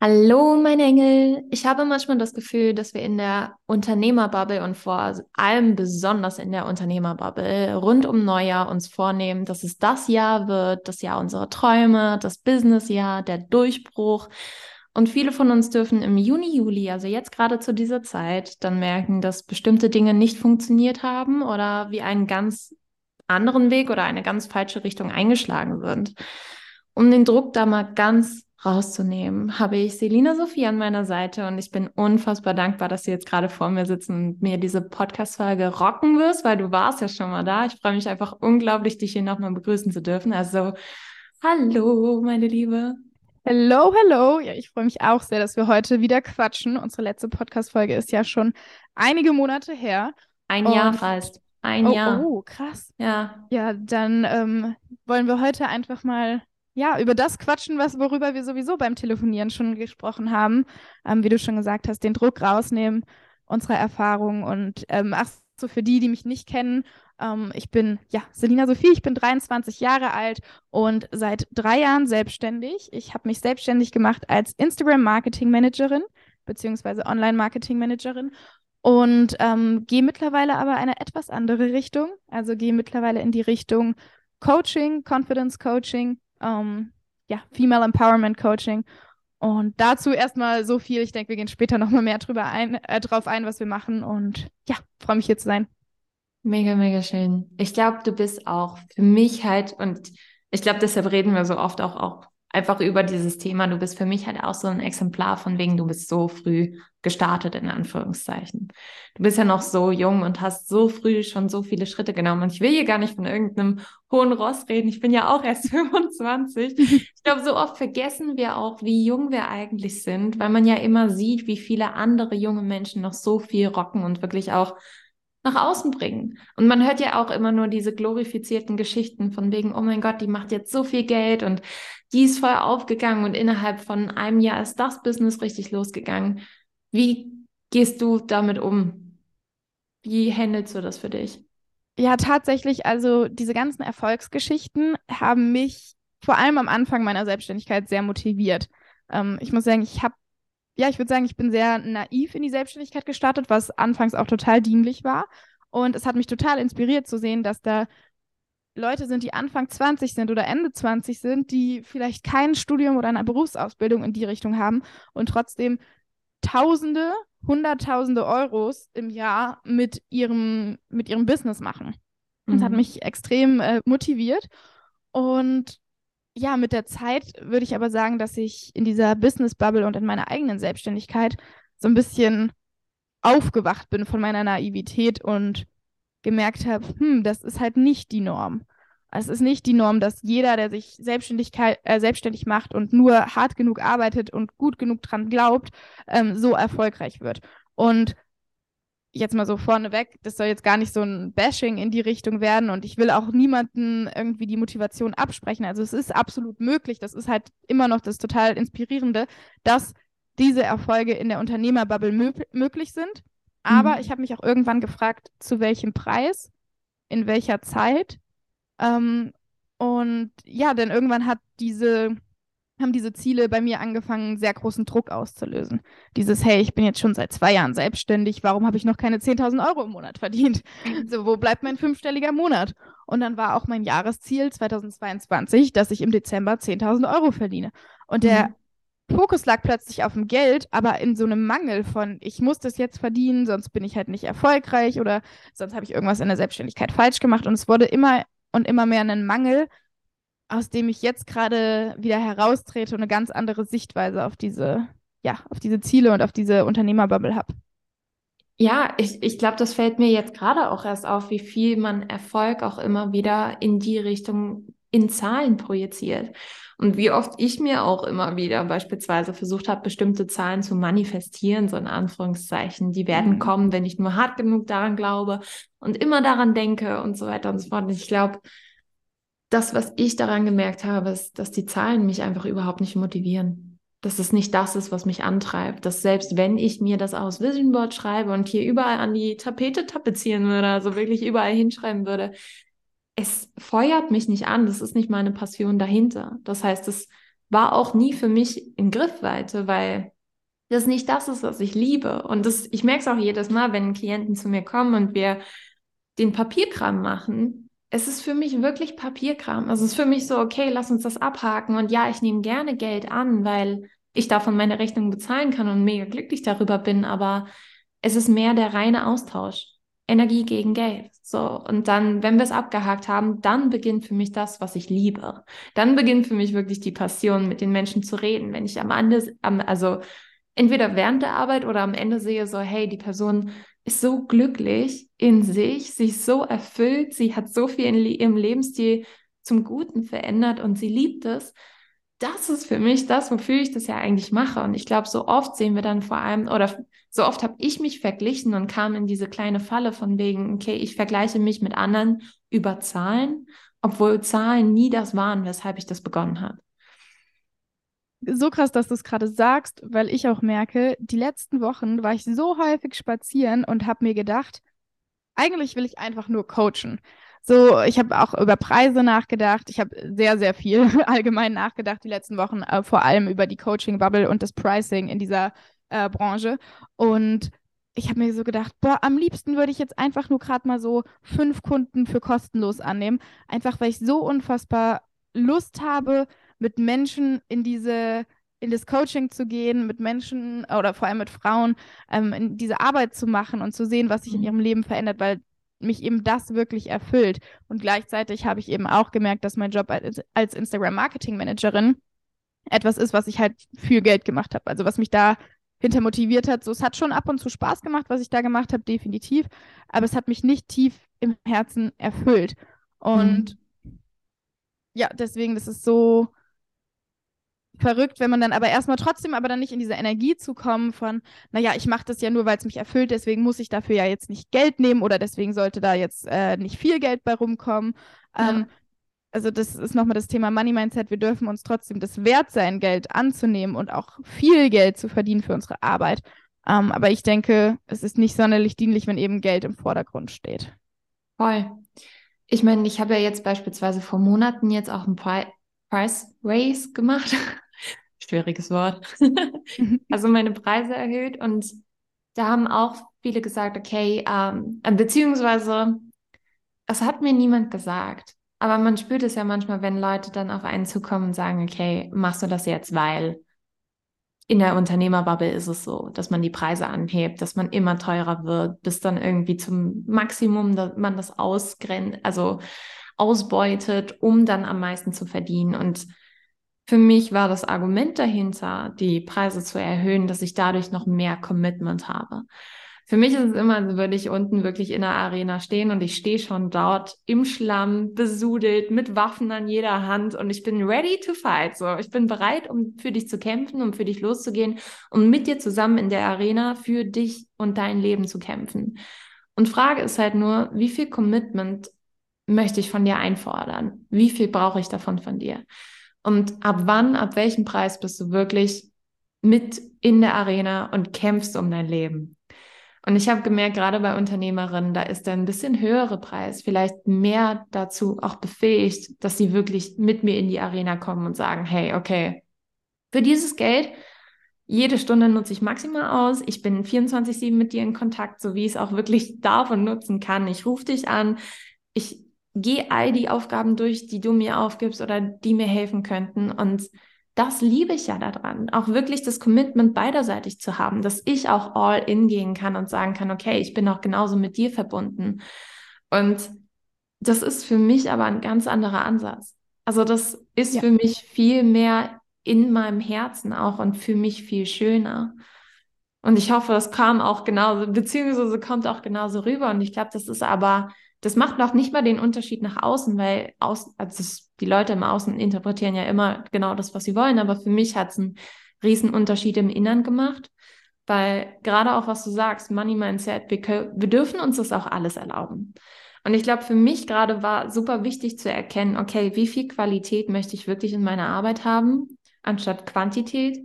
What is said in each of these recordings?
Hallo, meine Engel. Ich habe manchmal das Gefühl, dass wir in der Unternehmerbubble und vor allem besonders in der Unternehmerbubble rund um Neujahr uns vornehmen, dass es das Jahr wird, das Jahr unserer Träume, das Businessjahr, der Durchbruch. Und viele von uns dürfen im Juni, Juli, also jetzt gerade zu dieser Zeit, dann merken, dass bestimmte Dinge nicht funktioniert haben oder wie einen ganz anderen Weg oder eine ganz falsche Richtung eingeschlagen sind. Um den Druck da mal ganz rauszunehmen, habe ich Selina Sophie an meiner Seite und ich bin unfassbar dankbar, dass du jetzt gerade vor mir sitzt und mir diese Podcast-Folge rocken wirst, weil du warst ja schon mal da. Ich freue mich einfach unglaublich, dich hier nochmal begrüßen zu dürfen. Also, hallo, meine Liebe. Hello, hello. Ja, ich freue mich auch sehr, dass wir heute wieder quatschen. Unsere letzte Podcast-Folge ist ja schon einige Monate her. Ein und Jahr fast. Ein oh, Jahr. Oh, krass. Ja. Ja, dann ähm, wollen wir heute einfach mal ja, über das quatschen, was, worüber wir sowieso beim Telefonieren schon gesprochen haben. Ähm, wie du schon gesagt hast, den Druck rausnehmen, unsere Erfahrungen und ähm, ach so, für die, die mich nicht kennen, ähm, ich bin, ja, Selina Sophie, ich bin 23 Jahre alt und seit drei Jahren selbstständig. Ich habe mich selbstständig gemacht als Instagram-Marketing-Managerin beziehungsweise Online-Marketing-Managerin und ähm, gehe mittlerweile aber eine etwas andere Richtung. Also gehe mittlerweile in die Richtung Coaching, Confidence Coaching, ähm, ja, Female Empowerment Coaching. Und dazu erstmal so viel. Ich denke, wir gehen später nochmal mehr drüber ein, äh, drauf ein, was wir machen. Und ja, freue mich hier zu sein. Mega, mega schön. Ich glaube, du bist auch für mich halt, und ich glaube, deshalb reden wir so oft auch, auch einfach über dieses Thema. Du bist für mich halt auch so ein Exemplar von wegen, du bist so früh gestartet, in Anführungszeichen. Du bist ja noch so jung und hast so früh schon so viele Schritte genommen. Und ich will hier gar nicht von irgendeinem hohen Ross reden. Ich bin ja auch erst 25. Ich glaube, so oft vergessen wir auch, wie jung wir eigentlich sind, weil man ja immer sieht, wie viele andere junge Menschen noch so viel rocken und wirklich auch nach außen bringen. Und man hört ja auch immer nur diese glorifizierten Geschichten von wegen, oh mein Gott, die macht jetzt so viel Geld und die ist voll aufgegangen und innerhalb von einem Jahr ist das Business richtig losgegangen. Wie gehst du damit um? Wie handelst du das für dich? Ja, tatsächlich, also diese ganzen Erfolgsgeschichten haben mich vor allem am Anfang meiner Selbstständigkeit sehr motiviert. Ähm, ich muss sagen, ich habe ja, ich würde sagen, ich bin sehr naiv in die Selbstständigkeit gestartet, was anfangs auch total dienlich war. Und es hat mich total inspiriert zu sehen, dass da Leute sind, die Anfang 20 sind oder Ende 20 sind, die vielleicht kein Studium oder eine Berufsausbildung in die Richtung haben und trotzdem Tausende, Hunderttausende Euros im Jahr mit ihrem, mit ihrem Business machen. Mhm. Das hat mhm. mich extrem äh, motiviert. Und ja, mit der Zeit würde ich aber sagen, dass ich in dieser Business-Bubble und in meiner eigenen Selbstständigkeit so ein bisschen aufgewacht bin von meiner Naivität und gemerkt habe, hm, das ist halt nicht die Norm. Es ist nicht die Norm, dass jeder, der sich Selbstständigkeit, äh, selbstständig macht und nur hart genug arbeitet und gut genug dran glaubt, ähm, so erfolgreich wird. Und jetzt mal so vorneweg, das soll jetzt gar nicht so ein Bashing in die Richtung werden und ich will auch niemanden irgendwie die Motivation absprechen. Also es ist absolut möglich, das ist halt immer noch das total Inspirierende, dass diese Erfolge in der Unternehmerbubble mö möglich sind. Aber mhm. ich habe mich auch irgendwann gefragt, zu welchem Preis, in welcher Zeit. Ähm, und ja, denn irgendwann hat diese haben diese Ziele bei mir angefangen, sehr großen Druck auszulösen. Dieses, hey, ich bin jetzt schon seit zwei Jahren selbstständig, warum habe ich noch keine 10.000 Euro im Monat verdient? So, wo bleibt mein fünfstelliger Monat? Und dann war auch mein Jahresziel 2022, dass ich im Dezember 10.000 Euro verdiene. Und der mhm. Fokus lag plötzlich auf dem Geld, aber in so einem Mangel von, ich muss das jetzt verdienen, sonst bin ich halt nicht erfolgreich oder sonst habe ich irgendwas in der Selbstständigkeit falsch gemacht. Und es wurde immer und immer mehr ein Mangel, aus dem ich jetzt gerade wieder heraustrete und eine ganz andere Sichtweise auf diese, ja, auf diese Ziele und auf diese Unternehmerbubble habe. Ja, ich, ich glaube, das fällt mir jetzt gerade auch erst auf, wie viel man Erfolg auch immer wieder in die Richtung in Zahlen projiziert. Und wie oft ich mir auch immer wieder beispielsweise versucht habe, bestimmte Zahlen zu manifestieren, so in Anführungszeichen, die werden mhm. kommen, wenn ich nur hart genug daran glaube und immer daran denke und so weiter und so fort. Und ich glaube, das, was ich daran gemerkt habe, ist, dass die Zahlen mich einfach überhaupt nicht motivieren. Dass es nicht das ist, was mich antreibt. Dass selbst wenn ich mir das aus Vision Board schreibe und hier überall an die Tapete tapezieren würde, also wirklich überall hinschreiben würde, es feuert mich nicht an. Das ist nicht meine Passion dahinter. Das heißt, es war auch nie für mich in Griffweite, weil das nicht das ist, was ich liebe. Und das, ich merke es auch jedes Mal, wenn Klienten zu mir kommen und wir den Papierkram machen. Es ist für mich wirklich Papierkram. Also es ist für mich so, okay, lass uns das abhaken. Und ja, ich nehme gerne Geld an, weil ich davon meine Rechnung bezahlen kann und mega glücklich darüber bin. Aber es ist mehr der reine Austausch. Energie gegen Geld. So, und dann, wenn wir es abgehakt haben, dann beginnt für mich das, was ich liebe. Dann beginnt für mich wirklich die Passion, mit den Menschen zu reden. Wenn ich am Ende, am, also entweder während der Arbeit oder am Ende sehe, so, hey, die Person ist so glücklich in sich, sie ist so erfüllt, sie hat so viel in ihrem Lebensstil zum Guten verändert und sie liebt es, das ist für mich das, wofür ich das ja eigentlich mache. Und ich glaube, so oft sehen wir dann vor allem, oder so oft habe ich mich verglichen und kam in diese kleine Falle von wegen, okay, ich vergleiche mich mit anderen über Zahlen, obwohl Zahlen nie das waren, weshalb ich das begonnen habe. So krass, dass du es gerade sagst, weil ich auch merke, die letzten Wochen war ich so häufig spazieren und habe mir gedacht, eigentlich will ich einfach nur coachen. So, ich habe auch über Preise nachgedacht. Ich habe sehr, sehr viel allgemein nachgedacht die letzten Wochen, äh, vor allem über die Coaching-Bubble und das Pricing in dieser äh, Branche. Und ich habe mir so gedacht, boah, am liebsten würde ich jetzt einfach nur gerade mal so fünf Kunden für kostenlos annehmen. Einfach weil ich so unfassbar Lust habe, mit Menschen in diese in das Coaching zu gehen, mit Menschen oder vor allem mit Frauen ähm, in diese Arbeit zu machen und zu sehen, was sich in mhm. ihrem Leben verändert, weil mich eben das wirklich erfüllt. Und gleichzeitig habe ich eben auch gemerkt, dass mein Job als, als Instagram-Marketing-Managerin etwas ist, was ich halt für Geld gemacht habe. Also was mich da hinter motiviert hat. So, es hat schon ab und zu Spaß gemacht, was ich da gemacht habe, definitiv. Aber es hat mich nicht tief im Herzen erfüllt. Und mhm. ja, deswegen, das ist so, verrückt, wenn man dann aber erstmal trotzdem aber dann nicht in diese Energie zu kommen von, naja, ich mache das ja nur, weil es mich erfüllt, deswegen muss ich dafür ja jetzt nicht Geld nehmen oder deswegen sollte da jetzt äh, nicht viel Geld bei rumkommen. Ja. Ähm, also das ist nochmal das Thema Money Mindset. Wir dürfen uns trotzdem das wert sein, Geld anzunehmen und auch viel Geld zu verdienen für unsere Arbeit. Ähm, aber ich denke, es ist nicht sonderlich dienlich, wenn eben Geld im Vordergrund steht. Voll. Ich meine, ich habe ja jetzt beispielsweise vor Monaten jetzt auch ein Pri Price Raise gemacht schwieriges Wort. Mhm. also meine Preise erhöht und da haben auch viele gesagt, okay, ähm, äh, beziehungsweise es hat mir niemand gesagt. Aber man spürt es ja manchmal, wenn Leute dann auf einen zukommen und sagen, okay, machst du das jetzt, weil in der Unternehmerbubble ist es so, dass man die Preise anhebt, dass man immer teurer wird, bis dann irgendwie zum Maximum, dass man das ausgrenzt, also ausbeutet, um dann am meisten zu verdienen. Und für mich war das Argument dahinter, die Preise zu erhöhen, dass ich dadurch noch mehr Commitment habe. Für mich ist es immer, als würde ich unten wirklich in der Arena stehen und ich stehe schon dort im Schlamm, besudelt, mit Waffen an jeder Hand und ich bin ready to fight. So, ich bin bereit, um für dich zu kämpfen, um für dich loszugehen und mit dir zusammen in der Arena für dich und dein Leben zu kämpfen. Und Frage ist halt nur, wie viel Commitment möchte ich von dir einfordern? Wie viel brauche ich davon von dir? Und ab wann, ab welchem Preis bist du wirklich mit in der Arena und kämpfst um dein Leben? Und ich habe gemerkt, gerade bei Unternehmerinnen, da ist der ein bisschen höhere Preis vielleicht mehr dazu auch befähigt, dass sie wirklich mit mir in die Arena kommen und sagen, hey, okay, für dieses Geld, jede Stunde nutze ich maximal aus. Ich bin 24-7 mit dir in Kontakt, so wie ich es auch wirklich darf und nutzen kann. Ich rufe dich an. Ich geh all die Aufgaben durch, die du mir aufgibst oder die mir helfen könnten. Und das liebe ich ja daran, auch wirklich das Commitment beiderseitig zu haben, dass ich auch all in gehen kann und sagen kann, okay, ich bin auch genauso mit dir verbunden. Und das ist für mich aber ein ganz anderer Ansatz. Also das ist ja. für mich viel mehr in meinem Herzen auch und für mich viel schöner. Und ich hoffe, das kam auch genauso, beziehungsweise kommt auch genauso rüber. Und ich glaube, das ist aber das macht noch nicht mal den Unterschied nach außen, weil aus, also die Leute im Außen interpretieren ja immer genau das, was sie wollen. Aber für mich hat es einen riesen Unterschied im Innern gemacht, weil gerade auch, was du sagst, Money Mindset, wir, wir dürfen uns das auch alles erlauben. Und ich glaube, für mich gerade war super wichtig zu erkennen, okay, wie viel Qualität möchte ich wirklich in meiner Arbeit haben, anstatt Quantität?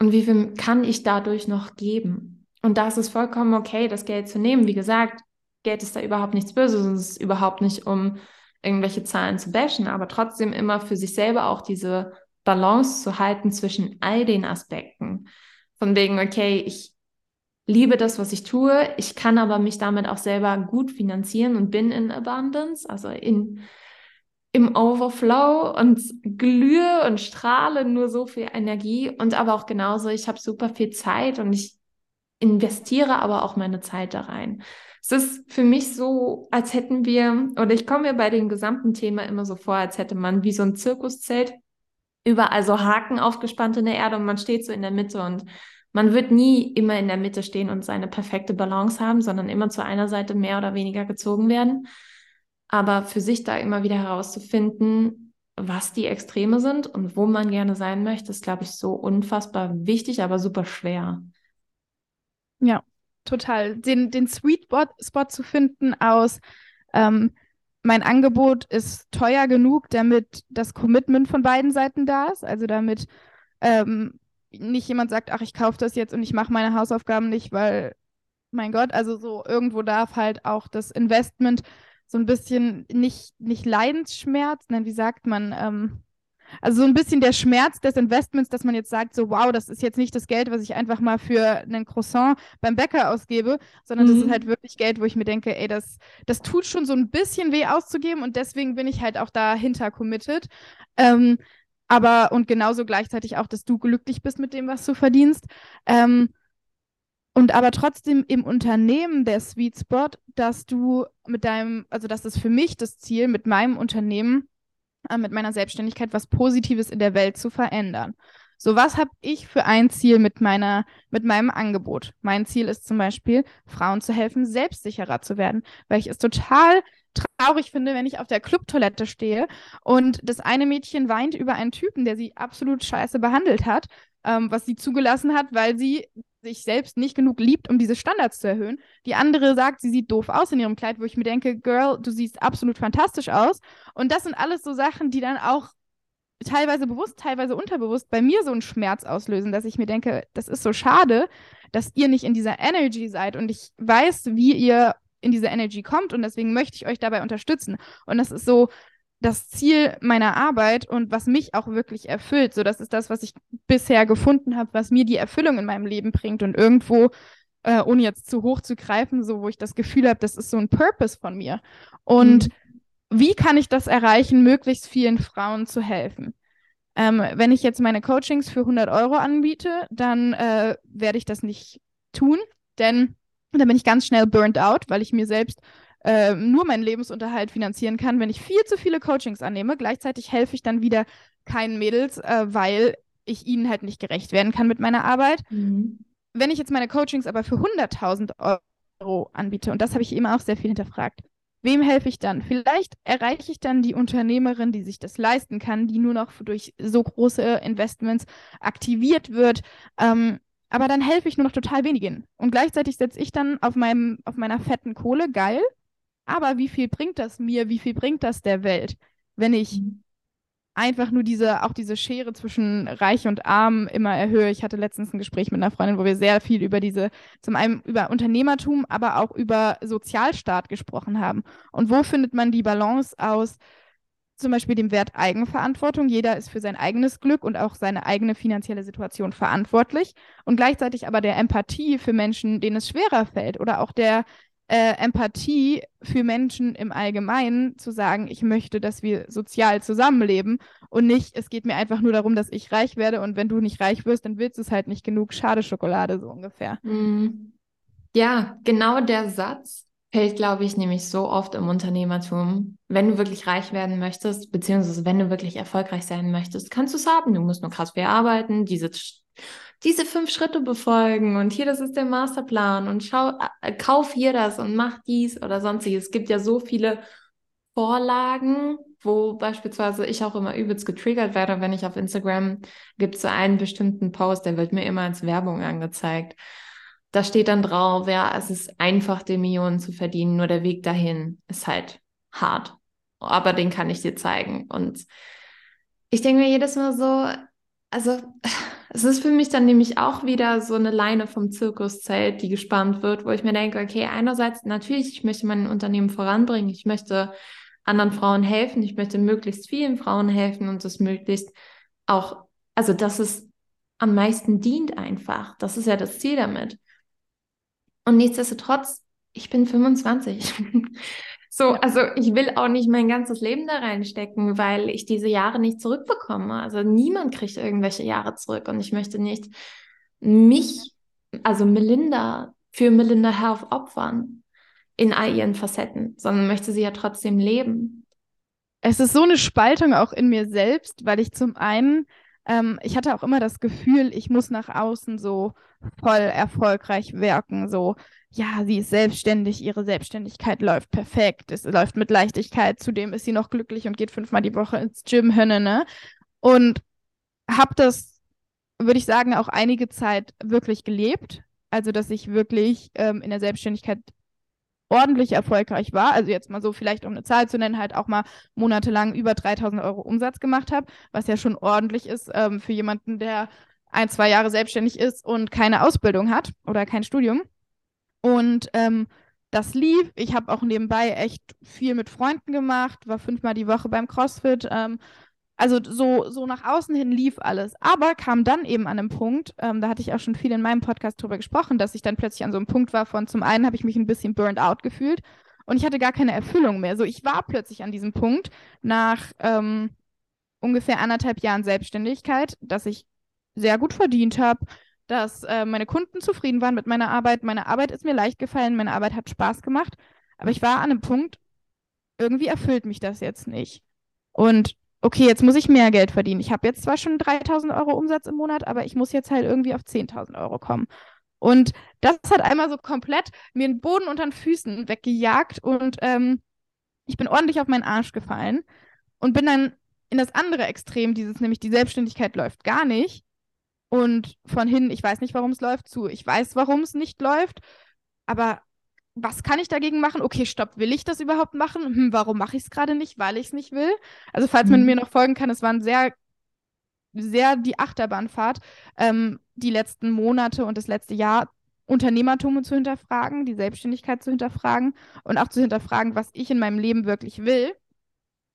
Und wie viel kann ich dadurch noch geben? Und da ist es vollkommen okay, das Geld zu nehmen. Wie gesagt, Geld ist da überhaupt nichts Böses. Es ist überhaupt nicht, um irgendwelche Zahlen zu bashen, aber trotzdem immer für sich selber auch diese Balance zu halten zwischen all den Aspekten. Von wegen, okay, ich liebe das, was ich tue, ich kann aber mich damit auch selber gut finanzieren und bin in Abundance, also in, im Overflow und glühe und strahle nur so viel Energie und aber auch genauso, ich habe super viel Zeit und ich investiere aber auch meine Zeit da rein. Es ist für mich so, als hätten wir, oder ich komme mir bei dem gesamten Thema immer so vor, als hätte man wie so ein Zirkuszelt überall so Haken aufgespannt in der Erde und man steht so in der Mitte und man wird nie immer in der Mitte stehen und seine perfekte Balance haben, sondern immer zu einer Seite mehr oder weniger gezogen werden. Aber für sich da immer wieder herauszufinden, was die Extreme sind und wo man gerne sein möchte, ist, glaube ich, so unfassbar wichtig, aber super schwer. Ja, total. Den, den Sweet Spot zu finden aus, ähm, mein Angebot ist teuer genug, damit das Commitment von beiden Seiten da ist. Also damit ähm, nicht jemand sagt, ach, ich kaufe das jetzt und ich mache meine Hausaufgaben nicht, weil, mein Gott, also so irgendwo darf halt auch das Investment so ein bisschen nicht, nicht Leidensschmerz, nein, wie sagt man, ähm, also so ein bisschen der Schmerz des Investments, dass man jetzt sagt, so wow, das ist jetzt nicht das Geld, was ich einfach mal für einen Croissant beim Bäcker ausgebe, sondern mhm. das ist halt wirklich Geld, wo ich mir denke, ey, das, das tut schon so ein bisschen weh auszugeben und deswegen bin ich halt auch dahinter committed. Ähm, aber und genauso gleichzeitig auch, dass du glücklich bist mit dem, was du verdienst. Ähm, und aber trotzdem im Unternehmen der Sweet Spot, dass du mit deinem, also das ist für mich das Ziel, mit meinem Unternehmen äh, mit meiner Selbstständigkeit was Positives in der Welt zu verändern. So, was habe ich für ein Ziel mit meiner, mit meinem Angebot? Mein Ziel ist zum Beispiel, Frauen zu helfen, selbstsicherer zu werden, weil ich es total traurig finde, wenn ich auf der Clubtoilette stehe und das eine Mädchen weint über einen Typen, der sie absolut scheiße behandelt hat, ähm, was sie zugelassen hat, weil sie sich selbst nicht genug liebt, um diese Standards zu erhöhen. Die andere sagt, sie sieht doof aus in ihrem Kleid, wo ich mir denke, Girl, du siehst absolut fantastisch aus. Und das sind alles so Sachen, die dann auch teilweise bewusst, teilweise unterbewusst bei mir so einen Schmerz auslösen, dass ich mir denke, das ist so schade, dass ihr nicht in dieser Energy seid und ich weiß, wie ihr in diese Energy kommt und deswegen möchte ich euch dabei unterstützen. Und das ist so, das Ziel meiner Arbeit und was mich auch wirklich erfüllt. So, das ist das, was ich bisher gefunden habe, was mir die Erfüllung in meinem Leben bringt und irgendwo, äh, ohne jetzt zu hoch zu greifen, so wo ich das Gefühl habe, das ist so ein Purpose von mir. Und mhm. wie kann ich das erreichen, möglichst vielen Frauen zu helfen? Ähm, wenn ich jetzt meine Coachings für 100 Euro anbiete, dann äh, werde ich das nicht tun, denn dann bin ich ganz schnell burnt out, weil ich mir selbst äh, nur meinen Lebensunterhalt finanzieren kann, wenn ich viel zu viele Coachings annehme. Gleichzeitig helfe ich dann wieder keinen Mädels, äh, weil ich ihnen halt nicht gerecht werden kann mit meiner Arbeit. Mhm. Wenn ich jetzt meine Coachings aber für 100.000 Euro anbiete, und das habe ich eben auch sehr viel hinterfragt, wem helfe ich dann? Vielleicht erreiche ich dann die Unternehmerin, die sich das leisten kann, die nur noch durch so große Investments aktiviert wird. Ähm, aber dann helfe ich nur noch total wenigen. Und gleichzeitig setze ich dann auf, meinem, auf meiner fetten Kohle, geil, aber wie viel bringt das mir? Wie viel bringt das der Welt, wenn ich mhm. einfach nur diese, auch diese Schere zwischen Reich und Arm immer erhöhe? Ich hatte letztens ein Gespräch mit einer Freundin, wo wir sehr viel über diese, zum einen über Unternehmertum, aber auch über Sozialstaat gesprochen haben. Und wo findet man die Balance aus? zum Beispiel dem Wert Eigenverantwortung. Jeder ist für sein eigenes Glück und auch seine eigene finanzielle Situation verantwortlich. Und gleichzeitig aber der Empathie für Menschen, denen es schwerer fällt oder auch der äh, Empathie für Menschen im Allgemeinen zu sagen, ich möchte, dass wir sozial zusammenleben und nicht, es geht mir einfach nur darum, dass ich reich werde und wenn du nicht reich wirst, dann willst du es halt nicht genug. Schade Schokolade, so ungefähr. Mhm. Ja, genau der Satz fällt, glaube ich, nämlich so oft im Unternehmertum. Wenn du wirklich reich werden möchtest, beziehungsweise wenn du wirklich erfolgreich sein möchtest, kannst du es haben. Du musst nur krass viel arbeiten, diese diese fünf Schritte befolgen und hier, das ist der Masterplan und schau, äh, kauf hier das und mach dies oder sonstiges. Es gibt ja so viele Vorlagen, wo beispielsweise ich auch immer übelst getriggert werde, wenn ich auf Instagram gibt so einen bestimmten Post, der wird mir immer als Werbung angezeigt. Da steht dann drauf, ja, es ist einfach, die Millionen zu verdienen, nur der Weg dahin ist halt hart. Aber den kann ich dir zeigen. Und ich denke mir jedes Mal so, also es ist für mich dann nämlich auch wieder so eine Leine vom Zirkuszelt, die gespannt wird, wo ich mir denke, okay, einerseits natürlich, ich möchte mein Unternehmen voranbringen, ich möchte anderen Frauen helfen, ich möchte möglichst vielen Frauen helfen und das möglichst auch, also dass es am meisten dient einfach. Das ist ja das Ziel damit. Und nichtsdestotrotz, ich bin 25. So, also ich will auch nicht mein ganzes Leben da reinstecken, weil ich diese Jahre nicht zurückbekomme. Also niemand kriegt irgendwelche Jahre zurück und ich möchte nicht mich, also Melinda, für Melinda Health opfern in all ihren Facetten, sondern möchte sie ja trotzdem leben. Es ist so eine Spaltung auch in mir selbst, weil ich zum einen, ähm, ich hatte auch immer das Gefühl, ich muss nach außen so voll erfolgreich wirken, so ja, sie ist selbstständig, ihre Selbstständigkeit läuft perfekt, es läuft mit Leichtigkeit, zudem ist sie noch glücklich und geht fünfmal die Woche ins Gym, Hönne, ne? Und habe das, würde ich sagen, auch einige Zeit wirklich gelebt. Also, dass ich wirklich ähm, in der Selbstständigkeit ordentlich erfolgreich war. Also jetzt mal so vielleicht, um eine Zahl zu nennen, halt auch mal monatelang über 3000 Euro Umsatz gemacht habe, was ja schon ordentlich ist ähm, für jemanden, der ein, zwei Jahre selbstständig ist und keine Ausbildung hat oder kein Studium. Und ähm, das lief. Ich habe auch nebenbei echt viel mit Freunden gemacht, war fünfmal die Woche beim CrossFit. Ähm, also so, so nach außen hin lief alles. Aber kam dann eben an einem Punkt, ähm, da hatte ich auch schon viel in meinem Podcast drüber gesprochen, dass ich dann plötzlich an so einem Punkt war von zum einen habe ich mich ein bisschen burned out gefühlt und ich hatte gar keine Erfüllung mehr. So, ich war plötzlich an diesem Punkt nach ähm, ungefähr anderthalb Jahren Selbstständigkeit, dass ich sehr gut verdient habe, dass äh, meine Kunden zufrieden waren mit meiner Arbeit. Meine Arbeit ist mir leicht gefallen, meine Arbeit hat Spaß gemacht. Aber ich war an einem Punkt, irgendwie erfüllt mich das jetzt nicht. Und okay, jetzt muss ich mehr Geld verdienen. Ich habe jetzt zwar schon 3000 Euro Umsatz im Monat, aber ich muss jetzt halt irgendwie auf 10.000 Euro kommen. Und das hat einmal so komplett mir den Boden unter den Füßen weggejagt und ähm, ich bin ordentlich auf meinen Arsch gefallen und bin dann in das andere Extrem, dieses nämlich die Selbstständigkeit läuft gar nicht, und von hin, ich weiß nicht, warum es läuft, zu, ich weiß, warum es nicht läuft, aber was kann ich dagegen machen? Okay, stopp, will ich das überhaupt machen? Hm, warum mache ich es gerade nicht? Weil ich es nicht will. Also, falls man mhm. mir noch folgen kann, es waren sehr, sehr die Achterbahnfahrt, ähm, die letzten Monate und das letzte Jahr Unternehmertum zu hinterfragen, die Selbstständigkeit zu hinterfragen und auch zu hinterfragen, was ich in meinem Leben wirklich will.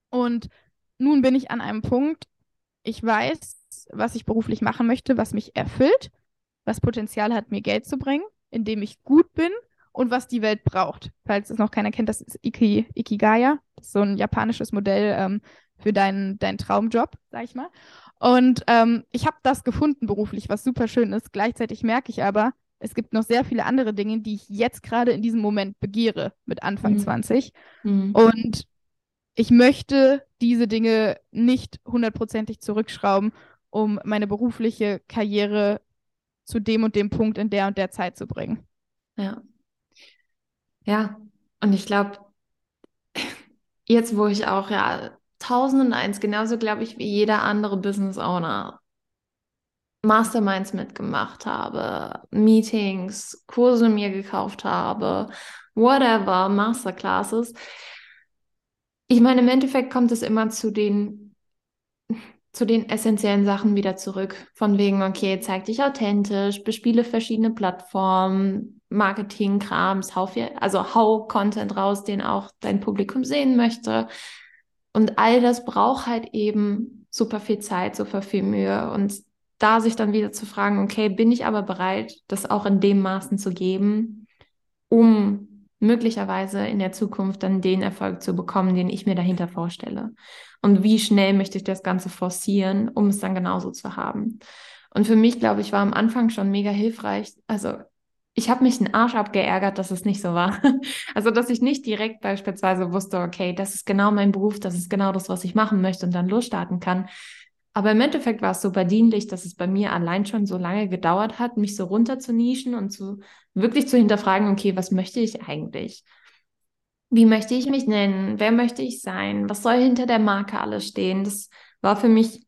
Und nun bin ich an einem Punkt, ich weiß, was ich beruflich machen möchte, was mich erfüllt, was Potenzial hat, mir Geld zu bringen, indem ich gut bin und was die Welt braucht. Falls es noch keiner kennt, das ist Iki, Ikigaya. Das ist so ein japanisches Modell ähm, für deinen, deinen Traumjob, sag ich mal. Und ähm, ich habe das gefunden beruflich, was super schön ist. Gleichzeitig merke ich aber, es gibt noch sehr viele andere Dinge, die ich jetzt gerade in diesem Moment begehre mit Anfang mhm. 20. Mhm. Und ich möchte diese Dinge nicht hundertprozentig zurückschrauben um meine berufliche Karriere zu dem und dem Punkt in der und der Zeit zu bringen. Ja. Ja, und ich glaube, jetzt, wo ich auch ja tausend und eins, genauso glaube ich wie jeder andere Business Owner, Masterminds mitgemacht habe, Meetings, Kurse mir gekauft habe, whatever, Masterclasses. Ich meine, im Endeffekt kommt es immer zu den zu den essentiellen Sachen wieder zurück. Von wegen, okay, zeig dich authentisch, bespiele verschiedene Plattformen, Marketing-Krams, hau, also hau Content raus, den auch dein Publikum sehen möchte. Und all das braucht halt eben super viel Zeit, super viel Mühe. Und da sich dann wieder zu fragen, okay, bin ich aber bereit, das auch in dem Maßen zu geben, um möglicherweise in der Zukunft dann den Erfolg zu bekommen, den ich mir dahinter vorstelle. Und wie schnell möchte ich das Ganze forcieren, um es dann genauso zu haben. Und für mich, glaube ich, war am Anfang schon mega hilfreich. Also ich habe mich einen Arsch abgeärgert, dass es nicht so war. Also, dass ich nicht direkt beispielsweise wusste, okay, das ist genau mein Beruf, das ist genau das, was ich machen möchte und dann losstarten kann. Aber im Endeffekt war es super dienlich, dass es bei mir allein schon so lange gedauert hat, mich so runter zu nischen und zu wirklich zu hinterfragen, okay, was möchte ich eigentlich? Wie möchte ich mich nennen? Wer möchte ich sein? Was soll hinter der Marke alles stehen? Das war für mich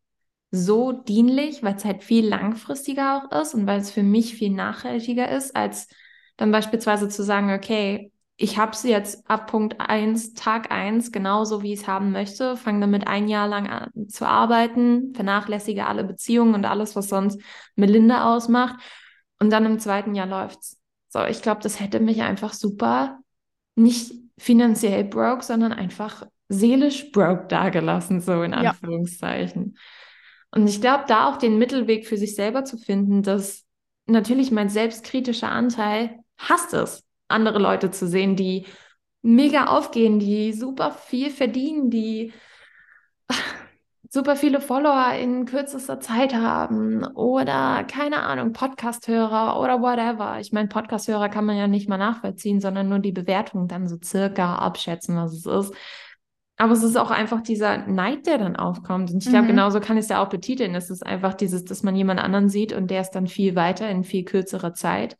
so dienlich, weil es halt viel langfristiger auch ist und weil es für mich viel nachhaltiger ist, als dann beispielsweise zu sagen, okay, ich habe es jetzt ab Punkt 1, Tag 1, genauso wie ich es haben möchte, fange damit ein Jahr lang an zu arbeiten, vernachlässige alle Beziehungen und alles, was sonst Melinda ausmacht. Und dann im zweiten Jahr läuft's. So, ich glaube, das hätte mich einfach super nicht finanziell broke, sondern einfach seelisch broke dagelassen, so in Anführungszeichen. Ja. Und ich glaube, da auch den Mittelweg für sich selber zu finden, dass natürlich mein selbstkritischer Anteil hasst es, andere Leute zu sehen, die mega aufgehen, die super viel verdienen, die super viele Follower in kürzester Zeit haben oder keine Ahnung, Podcasthörer oder whatever. Ich meine, Podcasthörer kann man ja nicht mal nachvollziehen, sondern nur die Bewertung dann so circa abschätzen, was es ist. Aber es ist auch einfach dieser Neid, der dann aufkommt. Und ich glaube, mhm. genauso kann ich es ja auch betiteln. Es ist einfach dieses, dass man jemand anderen sieht und der ist dann viel weiter in viel kürzerer Zeit.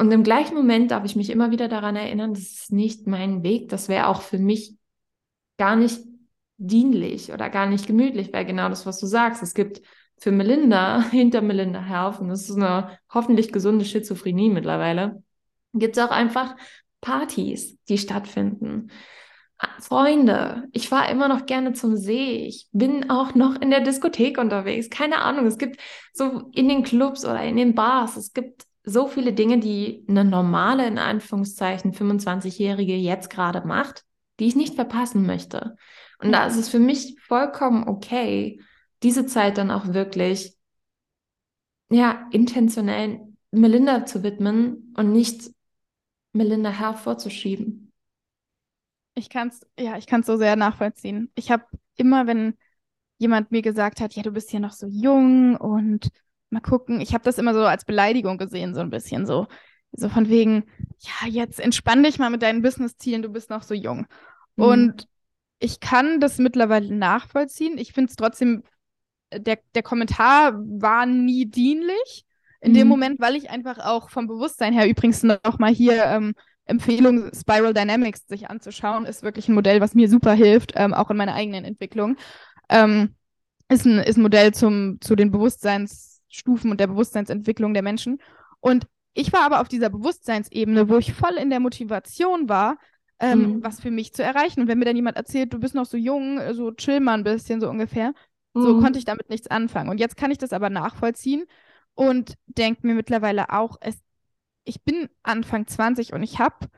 Und im gleichen Moment darf ich mich immer wieder daran erinnern, das ist nicht mein Weg. Das wäre auch für mich gar nicht dienlich oder gar nicht gemütlich, weil genau das, was du sagst, es gibt für Melinda, hinter Melinda Health, und das ist eine hoffentlich gesunde Schizophrenie mittlerweile, gibt es auch einfach Partys, die stattfinden. Freunde, ich fahre immer noch gerne zum See. Ich bin auch noch in der Diskothek unterwegs. Keine Ahnung. Es gibt so in den Clubs oder in den Bars, es gibt so viele Dinge, die eine normale, in Anführungszeichen, 25-Jährige jetzt gerade macht, die ich nicht verpassen möchte. Und da ist es für mich vollkommen okay, diese Zeit dann auch wirklich, ja, intentionell Melinda zu widmen und nicht Melinda hervorzuschieben. Ich kann es, ja, ich kann es so sehr nachvollziehen. Ich habe immer, wenn jemand mir gesagt hat, ja, du bist hier noch so jung und mal gucken, ich habe das immer so als Beleidigung gesehen, so ein bisschen so. So von wegen, ja, jetzt entspann dich mal mit deinen Business-Zielen, du bist noch so jung. Mhm. Und ich kann das mittlerweile nachvollziehen. Ich finde es trotzdem, der, der Kommentar war nie dienlich in mhm. dem Moment, weil ich einfach auch vom Bewusstsein her übrigens noch mal hier ähm, Empfehlung, Spiral Dynamics sich anzuschauen. Ist wirklich ein Modell, was mir super hilft, ähm, auch in meiner eigenen Entwicklung. Ähm, ist, ein, ist ein Modell zum, zu den Bewusstseinsstufen und der Bewusstseinsentwicklung der Menschen. Und ich war aber auf dieser Bewusstseinsebene, wo ich voll in der Motivation war, ähm, mhm. was für mich zu erreichen. Und wenn mir dann jemand erzählt, du bist noch so jung, so chill mal ein bisschen, so ungefähr, mhm. so konnte ich damit nichts anfangen. Und jetzt kann ich das aber nachvollziehen und denke mir mittlerweile auch, es ich bin Anfang 20 und ich habe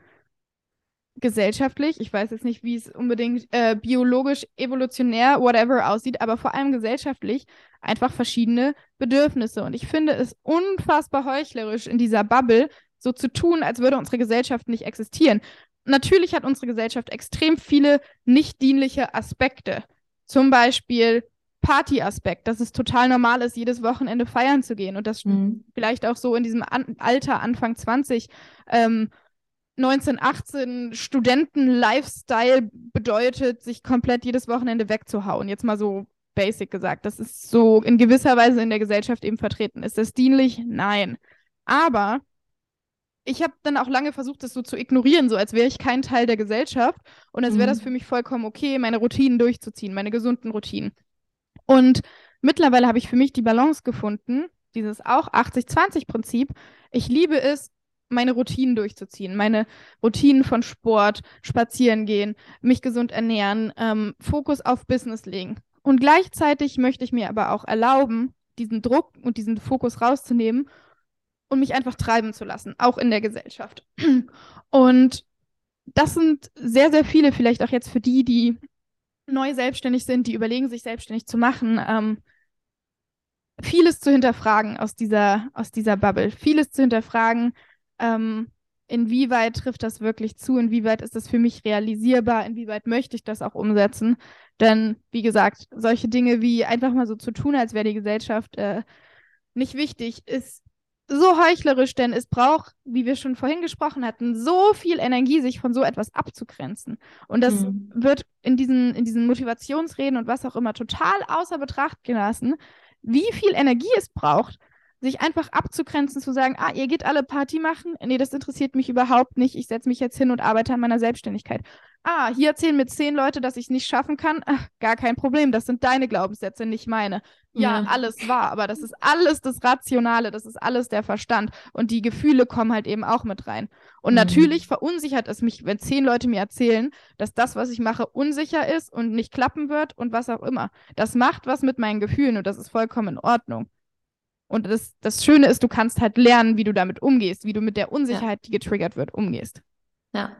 gesellschaftlich, ich weiß jetzt nicht, wie es unbedingt äh, biologisch, evolutionär, whatever aussieht, aber vor allem gesellschaftlich einfach verschiedene Bedürfnisse. Und ich finde es unfassbar heuchlerisch in dieser Bubble so zu tun, als würde unsere Gesellschaft nicht existieren. Natürlich hat unsere Gesellschaft extrem viele nicht dienliche Aspekte. Zum Beispiel Partyaspekt, dass es total normal ist, jedes Wochenende feiern zu gehen und das mhm. vielleicht auch so in diesem An Alter, Anfang 20, ähm, 19, 18 Studenten-Lifestyle bedeutet, sich komplett jedes Wochenende wegzuhauen. Jetzt mal so basic gesagt. Das ist so in gewisser Weise in der Gesellschaft eben vertreten. Ist das dienlich? Nein. Aber ich habe dann auch lange versucht, das so zu ignorieren, so als wäre ich kein Teil der Gesellschaft und als wäre mhm. das für mich vollkommen okay, meine Routinen durchzuziehen, meine gesunden Routinen. Und mittlerweile habe ich für mich die Balance gefunden, dieses auch 80-20-Prinzip. Ich liebe es, meine Routinen durchzuziehen, meine Routinen von Sport, spazieren gehen, mich gesund ernähren, ähm, Fokus auf Business legen. Und gleichzeitig möchte ich mir aber auch erlauben, diesen Druck und diesen Fokus rauszunehmen und mich einfach treiben zu lassen, auch in der Gesellschaft. Und das sind sehr, sehr viele, vielleicht auch jetzt für die, die neu selbstständig sind, die überlegen, sich selbstständig zu machen, ähm, vieles zu hinterfragen aus dieser, aus dieser Bubble, vieles zu hinterfragen, ähm, inwieweit trifft das wirklich zu, inwieweit ist das für mich realisierbar, inwieweit möchte ich das auch umsetzen. Denn, wie gesagt, solche Dinge wie einfach mal so zu tun, als wäre die Gesellschaft äh, nicht wichtig, ist so heuchlerisch, denn es braucht, wie wir schon vorhin gesprochen hatten, so viel Energie, sich von so etwas abzugrenzen. Und das mhm. wird in diesen, in diesen Motivationsreden und was auch immer total außer Betracht gelassen, wie viel Energie es braucht, sich einfach abzugrenzen, zu sagen, ah, ihr geht alle Party machen, nee, das interessiert mich überhaupt nicht, ich setze mich jetzt hin und arbeite an meiner Selbstständigkeit. Ah, hier erzählen mir zehn Leute, dass ich es nicht schaffen kann, Ach, gar kein Problem, das sind deine Glaubenssätze, nicht meine. Ja, ja, alles wahr, aber das ist alles das Rationale, das ist alles der Verstand und die Gefühle kommen halt eben auch mit rein. Und mhm. natürlich verunsichert es mich, wenn zehn Leute mir erzählen, dass das, was ich mache, unsicher ist und nicht klappen wird und was auch immer. Das macht was mit meinen Gefühlen und das ist vollkommen in Ordnung. Und das, das Schöne ist, du kannst halt lernen, wie du damit umgehst, wie du mit der Unsicherheit, ja. die getriggert wird, umgehst. Ja.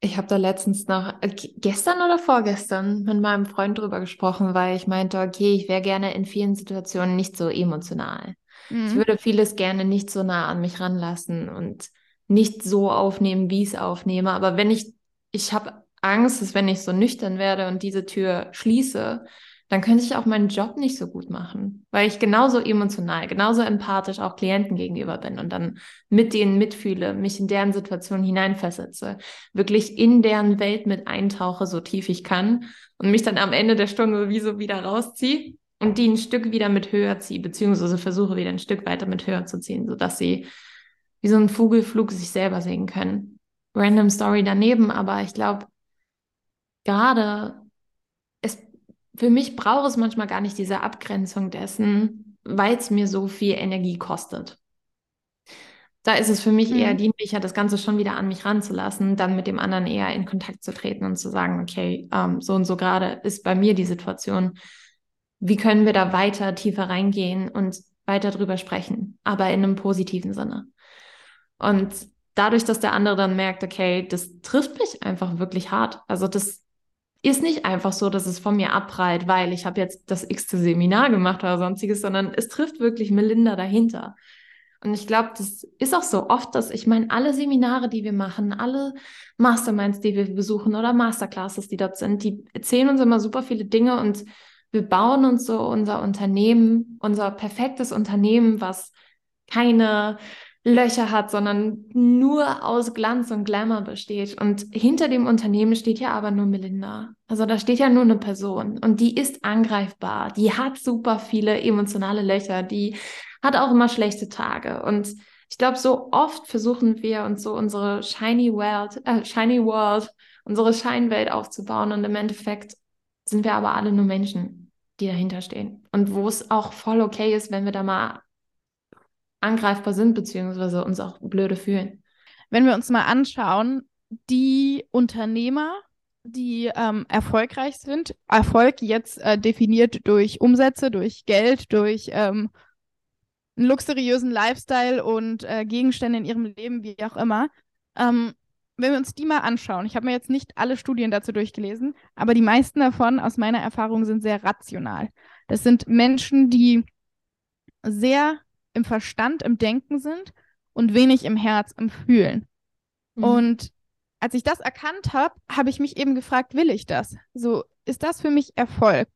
Ich habe da letztens noch, äh, gestern oder vorgestern, mit meinem Freund drüber gesprochen, weil ich meinte, okay, ich wäre gerne in vielen Situationen nicht so emotional. Mhm. Ich würde vieles gerne nicht so nah an mich ranlassen und nicht so aufnehmen, wie ich es aufnehme. Aber wenn ich, ich habe Angst, dass wenn ich so nüchtern werde und diese Tür schließe, dann könnte ich auch meinen Job nicht so gut machen, weil ich genauso emotional, genauso empathisch auch Klienten gegenüber bin und dann mit denen mitfühle, mich in deren Situation hineinversetze, wirklich in deren Welt mit eintauche, so tief ich kann und mich dann am Ende der Stunde sowieso wieder rausziehe und die ein Stück wieder mit höher ziehe, beziehungsweise versuche wieder ein Stück weiter mit höher zu ziehen, sodass sie wie so ein Vogelflug sich selber sehen können. Random Story daneben, aber ich glaube, gerade für mich braucht es manchmal gar nicht diese Abgrenzung dessen, weil es mir so viel Energie kostet. Da ist es für mich mhm. eher dienlicher, das Ganze schon wieder an mich ranzulassen, dann mit dem anderen eher in Kontakt zu treten und zu sagen, okay, ähm, so und so gerade ist bei mir die Situation. Wie können wir da weiter tiefer reingehen und weiter drüber sprechen, aber in einem positiven Sinne. Und dadurch, dass der andere dann merkt, okay, das trifft mich einfach wirklich hart. Also das ist nicht einfach so, dass es von mir abprallt, weil ich habe jetzt das x-te Seminar gemacht oder sonstiges, sondern es trifft wirklich Melinda dahinter. Und ich glaube, das ist auch so oft, dass ich meine, alle Seminare, die wir machen, alle Masterminds, die wir besuchen oder Masterclasses, die dort sind, die erzählen uns immer super viele Dinge und wir bauen uns so unser Unternehmen, unser perfektes Unternehmen, was keine Löcher hat, sondern nur aus Glanz und Glamour besteht. Und hinter dem Unternehmen steht ja aber nur Melinda. Also da steht ja nur eine Person und die ist angreifbar. Die hat super viele emotionale Löcher. Die hat auch immer schlechte Tage. Und ich glaube, so oft versuchen wir uns so unsere shiny world, äh, shiny world, unsere Scheinwelt aufzubauen. Und im Endeffekt sind wir aber alle nur Menschen, die dahinter stehen. Und wo es auch voll okay ist, wenn wir da mal angreifbar sind, beziehungsweise uns auch blöde fühlen. Wenn wir uns mal anschauen, die Unternehmer, die ähm, erfolgreich sind, Erfolg jetzt äh, definiert durch Umsätze, durch Geld, durch ähm, einen luxuriösen Lifestyle und äh, Gegenstände in ihrem Leben, wie auch immer. Ähm, wenn wir uns die mal anschauen, ich habe mir jetzt nicht alle Studien dazu durchgelesen, aber die meisten davon aus meiner Erfahrung sind sehr rational. Das sind Menschen, die sehr im Verstand, im Denken sind und wenig im Herz, im Fühlen. Mhm. Und als ich das erkannt habe, habe ich mich eben gefragt, will ich das? So, ist das für mich Erfolg?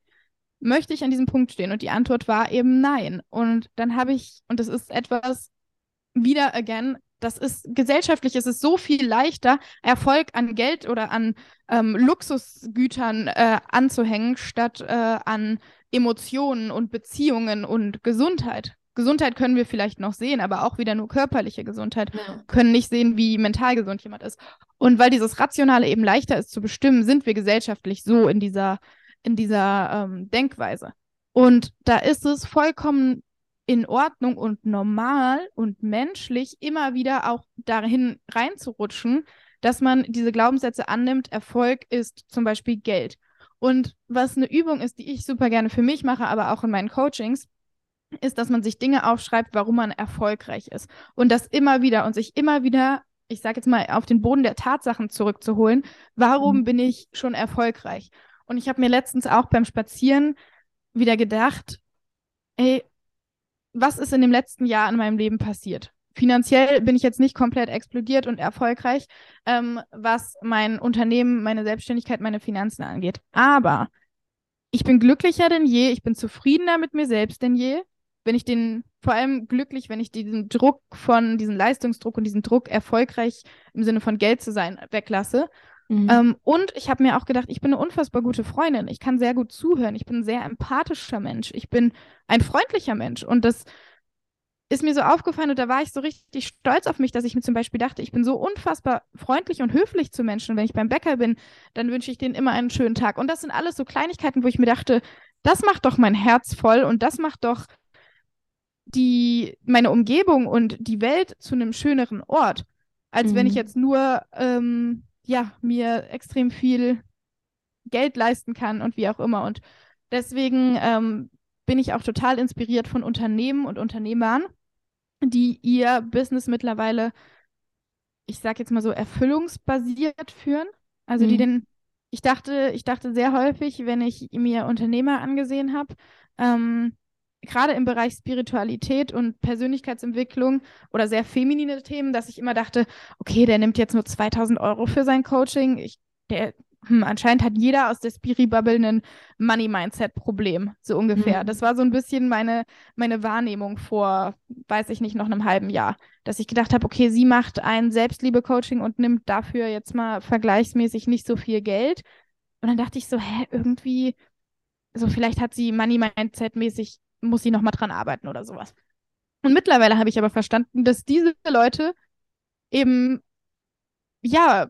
Möchte ich an diesem Punkt stehen? Und die Antwort war eben nein. Und dann habe ich, und das ist etwas, wieder again, das ist gesellschaftlich, es ist so viel leichter, Erfolg an Geld oder an ähm, Luxusgütern äh, anzuhängen, statt äh, an Emotionen und Beziehungen und Gesundheit. Gesundheit können wir vielleicht noch sehen, aber auch wieder nur körperliche Gesundheit, ja. können nicht sehen, wie mental gesund jemand ist. Und weil dieses Rationale eben leichter ist zu bestimmen, sind wir gesellschaftlich so in dieser, in dieser ähm, Denkweise. Und da ist es vollkommen in Ordnung und normal und menschlich, immer wieder auch dahin reinzurutschen, dass man diese Glaubenssätze annimmt, Erfolg ist zum Beispiel Geld. Und was eine Übung ist, die ich super gerne für mich mache, aber auch in meinen Coachings, ist, dass man sich Dinge aufschreibt, warum man erfolgreich ist. Und das immer wieder und sich immer wieder, ich sage jetzt mal, auf den Boden der Tatsachen zurückzuholen. Warum mhm. bin ich schon erfolgreich? Und ich habe mir letztens auch beim Spazieren wieder gedacht, ey, was ist in dem letzten Jahr in meinem Leben passiert? Finanziell bin ich jetzt nicht komplett explodiert und erfolgreich, ähm, was mein Unternehmen, meine Selbstständigkeit, meine Finanzen angeht. Aber ich bin glücklicher denn je, ich bin zufriedener mit mir selbst denn je wenn ich den, vor allem glücklich, wenn ich diesen Druck von, diesen Leistungsdruck und diesen Druck erfolgreich im Sinne von Geld zu sein weglasse. Mhm. Ähm, und ich habe mir auch gedacht, ich bin eine unfassbar gute Freundin. Ich kann sehr gut zuhören. Ich bin ein sehr empathischer Mensch. Ich bin ein freundlicher Mensch. Und das ist mir so aufgefallen und da war ich so richtig stolz auf mich, dass ich mir zum Beispiel dachte, ich bin so unfassbar freundlich und höflich zu Menschen. Und wenn ich beim Bäcker bin, dann wünsche ich denen immer einen schönen Tag. Und das sind alles so Kleinigkeiten, wo ich mir dachte, das macht doch mein Herz voll und das macht doch die, meine Umgebung und die Welt zu einem schöneren Ort, als mhm. wenn ich mhm. jetzt nur ähm, ja, mir extrem viel Geld leisten kann und wie auch immer. Und deswegen ähm, bin ich auch total inspiriert von Unternehmen und Unternehmern, die ihr Business mittlerweile, ich sag jetzt mal so, erfüllungsbasiert führen. Also mhm. die den, ich dachte, ich dachte sehr häufig, wenn ich mir Unternehmer angesehen habe, ähm, gerade im Bereich Spiritualität und Persönlichkeitsentwicklung oder sehr feminine Themen, dass ich immer dachte, okay, der nimmt jetzt nur 2000 Euro für sein Coaching. Ich, der, hm, anscheinend hat jeder aus der Spiri-Bubble ein Money-Mindset-Problem, so ungefähr. Mhm. Das war so ein bisschen meine, meine Wahrnehmung vor, weiß ich nicht, noch einem halben Jahr, dass ich gedacht habe, okay, sie macht ein Selbstliebe-Coaching und nimmt dafür jetzt mal vergleichsmäßig nicht so viel Geld. Und dann dachte ich so, hä, irgendwie, so vielleicht hat sie Money-Mindset-mäßig muss sie nochmal dran arbeiten oder sowas. Und mittlerweile habe ich aber verstanden, dass diese Leute eben, ja,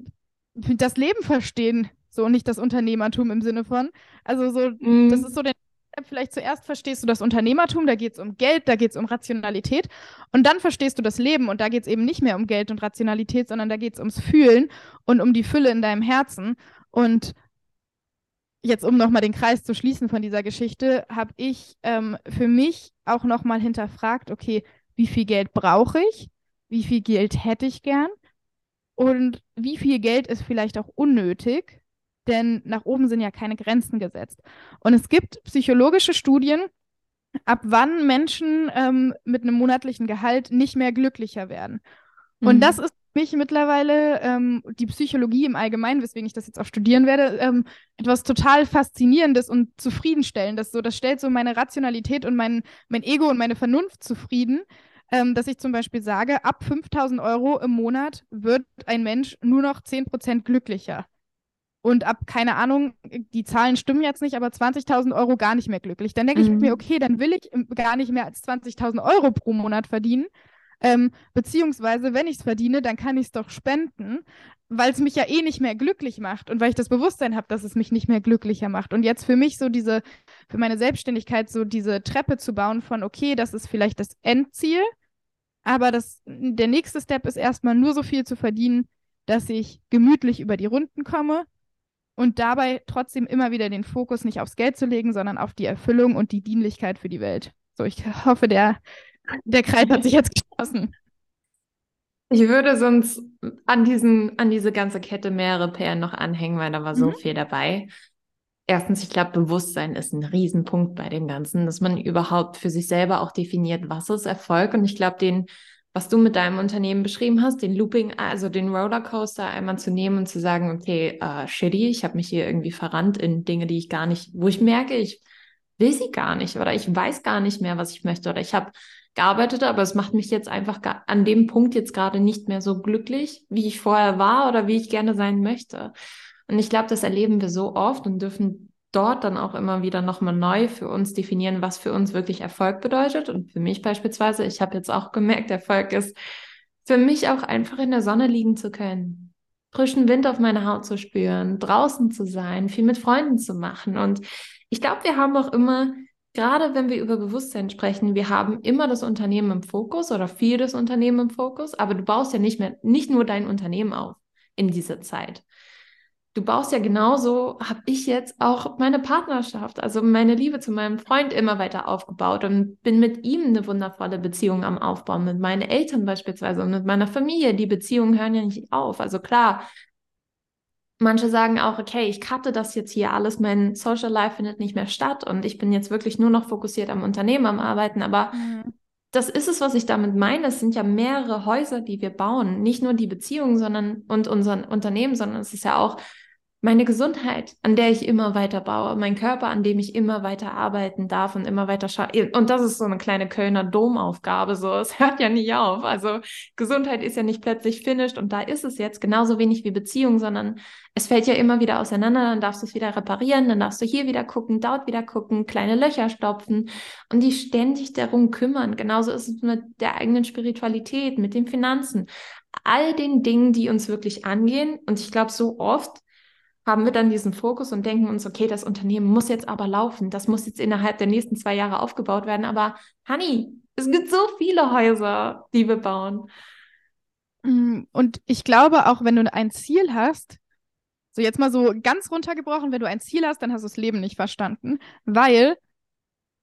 das Leben verstehen, so nicht das Unternehmertum im Sinne von. Also so, mm. das ist so der vielleicht zuerst verstehst du das Unternehmertum, da geht es um Geld, da geht es um Rationalität und dann verstehst du das Leben und da geht es eben nicht mehr um Geld und Rationalität, sondern da geht es ums Fühlen und um die Fülle in deinem Herzen und jetzt um nochmal den Kreis zu schließen von dieser Geschichte, habe ich ähm, für mich auch nochmal hinterfragt, okay, wie viel Geld brauche ich? Wie viel Geld hätte ich gern? Und wie viel Geld ist vielleicht auch unnötig? Denn nach oben sind ja keine Grenzen gesetzt. Und es gibt psychologische Studien, ab wann Menschen ähm, mit einem monatlichen Gehalt nicht mehr glücklicher werden. Und mhm. das ist mich mittlerweile ähm, die Psychologie im Allgemeinen, weswegen ich das jetzt auch studieren werde, ähm, etwas total Faszinierendes und Zufriedenstellendes. So, das stellt so meine Rationalität und mein, mein Ego und meine Vernunft zufrieden, ähm, dass ich zum Beispiel sage, ab 5000 Euro im Monat wird ein Mensch nur noch 10% glücklicher. Und ab, keine Ahnung, die Zahlen stimmen jetzt nicht, aber 20.000 Euro gar nicht mehr glücklich. Dann denke mhm. ich mir, okay, dann will ich gar nicht mehr als 20.000 Euro pro Monat verdienen, ähm, beziehungsweise, wenn ich es verdiene, dann kann ich es doch spenden, weil es mich ja eh nicht mehr glücklich macht und weil ich das Bewusstsein habe, dass es mich nicht mehr glücklicher macht. Und jetzt für mich so diese, für meine Selbstständigkeit so diese Treppe zu bauen von, okay, das ist vielleicht das Endziel, aber das, der nächste Step ist erstmal nur so viel zu verdienen, dass ich gemütlich über die Runden komme und dabei trotzdem immer wieder den Fokus nicht aufs Geld zu legen, sondern auf die Erfüllung und die Dienlichkeit für die Welt. So, ich hoffe, der der Kreis hat sich jetzt geschlossen. Ich würde sonst an, diesen, an diese ganze Kette mehrere Perlen noch anhängen, weil da war so mhm. viel dabei. Erstens, ich glaube, Bewusstsein ist ein Riesenpunkt bei dem Ganzen, dass man überhaupt für sich selber auch definiert, was ist Erfolg. Und ich glaube, den, was du mit deinem Unternehmen beschrieben hast, den Looping, also den Rollercoaster einmal zu nehmen und zu sagen, okay, uh, shitty, ich habe mich hier irgendwie verrannt in Dinge, die ich gar nicht, wo ich merke, ich will sie gar nicht oder ich weiß gar nicht mehr, was ich möchte oder ich habe gearbeitet, aber es macht mich jetzt einfach an dem Punkt jetzt gerade nicht mehr so glücklich, wie ich vorher war oder wie ich gerne sein möchte. Und ich glaube, das erleben wir so oft und dürfen dort dann auch immer wieder nochmal neu für uns definieren, was für uns wirklich Erfolg bedeutet. Und für mich beispielsweise, ich habe jetzt auch gemerkt, Erfolg ist für mich auch einfach in der Sonne liegen zu können, frischen Wind auf meine Haut zu spüren, draußen zu sein, viel mit Freunden zu machen. Und ich glaube, wir haben auch immer gerade wenn wir über Bewusstsein sprechen, wir haben immer das Unternehmen im Fokus oder viel das Unternehmen im Fokus, aber du baust ja nicht mehr, nicht nur dein Unternehmen auf in dieser Zeit. Du baust ja genauso, habe ich jetzt auch meine Partnerschaft, also meine Liebe zu meinem Freund immer weiter aufgebaut und bin mit ihm eine wundervolle Beziehung am Aufbauen, mit meinen Eltern beispielsweise und mit meiner Familie. Die Beziehungen hören ja nicht auf. Also klar, Manche sagen auch, okay, ich cutte das jetzt hier alles, mein Social Life findet nicht mehr statt und ich bin jetzt wirklich nur noch fokussiert am Unternehmen, am Arbeiten. Aber mhm. das ist es, was ich damit meine. Es sind ja mehrere Häuser, die wir bauen. Nicht nur die Beziehungen sondern, und unser Unternehmen, sondern es ist ja auch meine Gesundheit, an der ich immer weiter baue, mein Körper, an dem ich immer weiter arbeiten darf und immer weiter schaue. Und das ist so eine kleine Kölner Domaufgabe, so. Es hört ja nie auf. Also Gesundheit ist ja nicht plötzlich finished und da ist es jetzt genauso wenig wie Beziehung, sondern es fällt ja immer wieder auseinander. Dann darfst du es wieder reparieren, dann darfst du hier wieder gucken, dort wieder gucken, kleine Löcher stopfen und die ständig darum kümmern. Genauso ist es mit der eigenen Spiritualität, mit den Finanzen, all den Dingen, die uns wirklich angehen. Und ich glaube, so oft haben wir dann diesen Fokus und denken uns, okay, das Unternehmen muss jetzt aber laufen, das muss jetzt innerhalb der nächsten zwei Jahre aufgebaut werden. Aber Honey, es gibt so viele Häuser, die wir bauen. Mm, und ich glaube, auch wenn du ein Ziel hast, so jetzt mal so ganz runtergebrochen, wenn du ein Ziel hast, dann hast du das Leben nicht verstanden, weil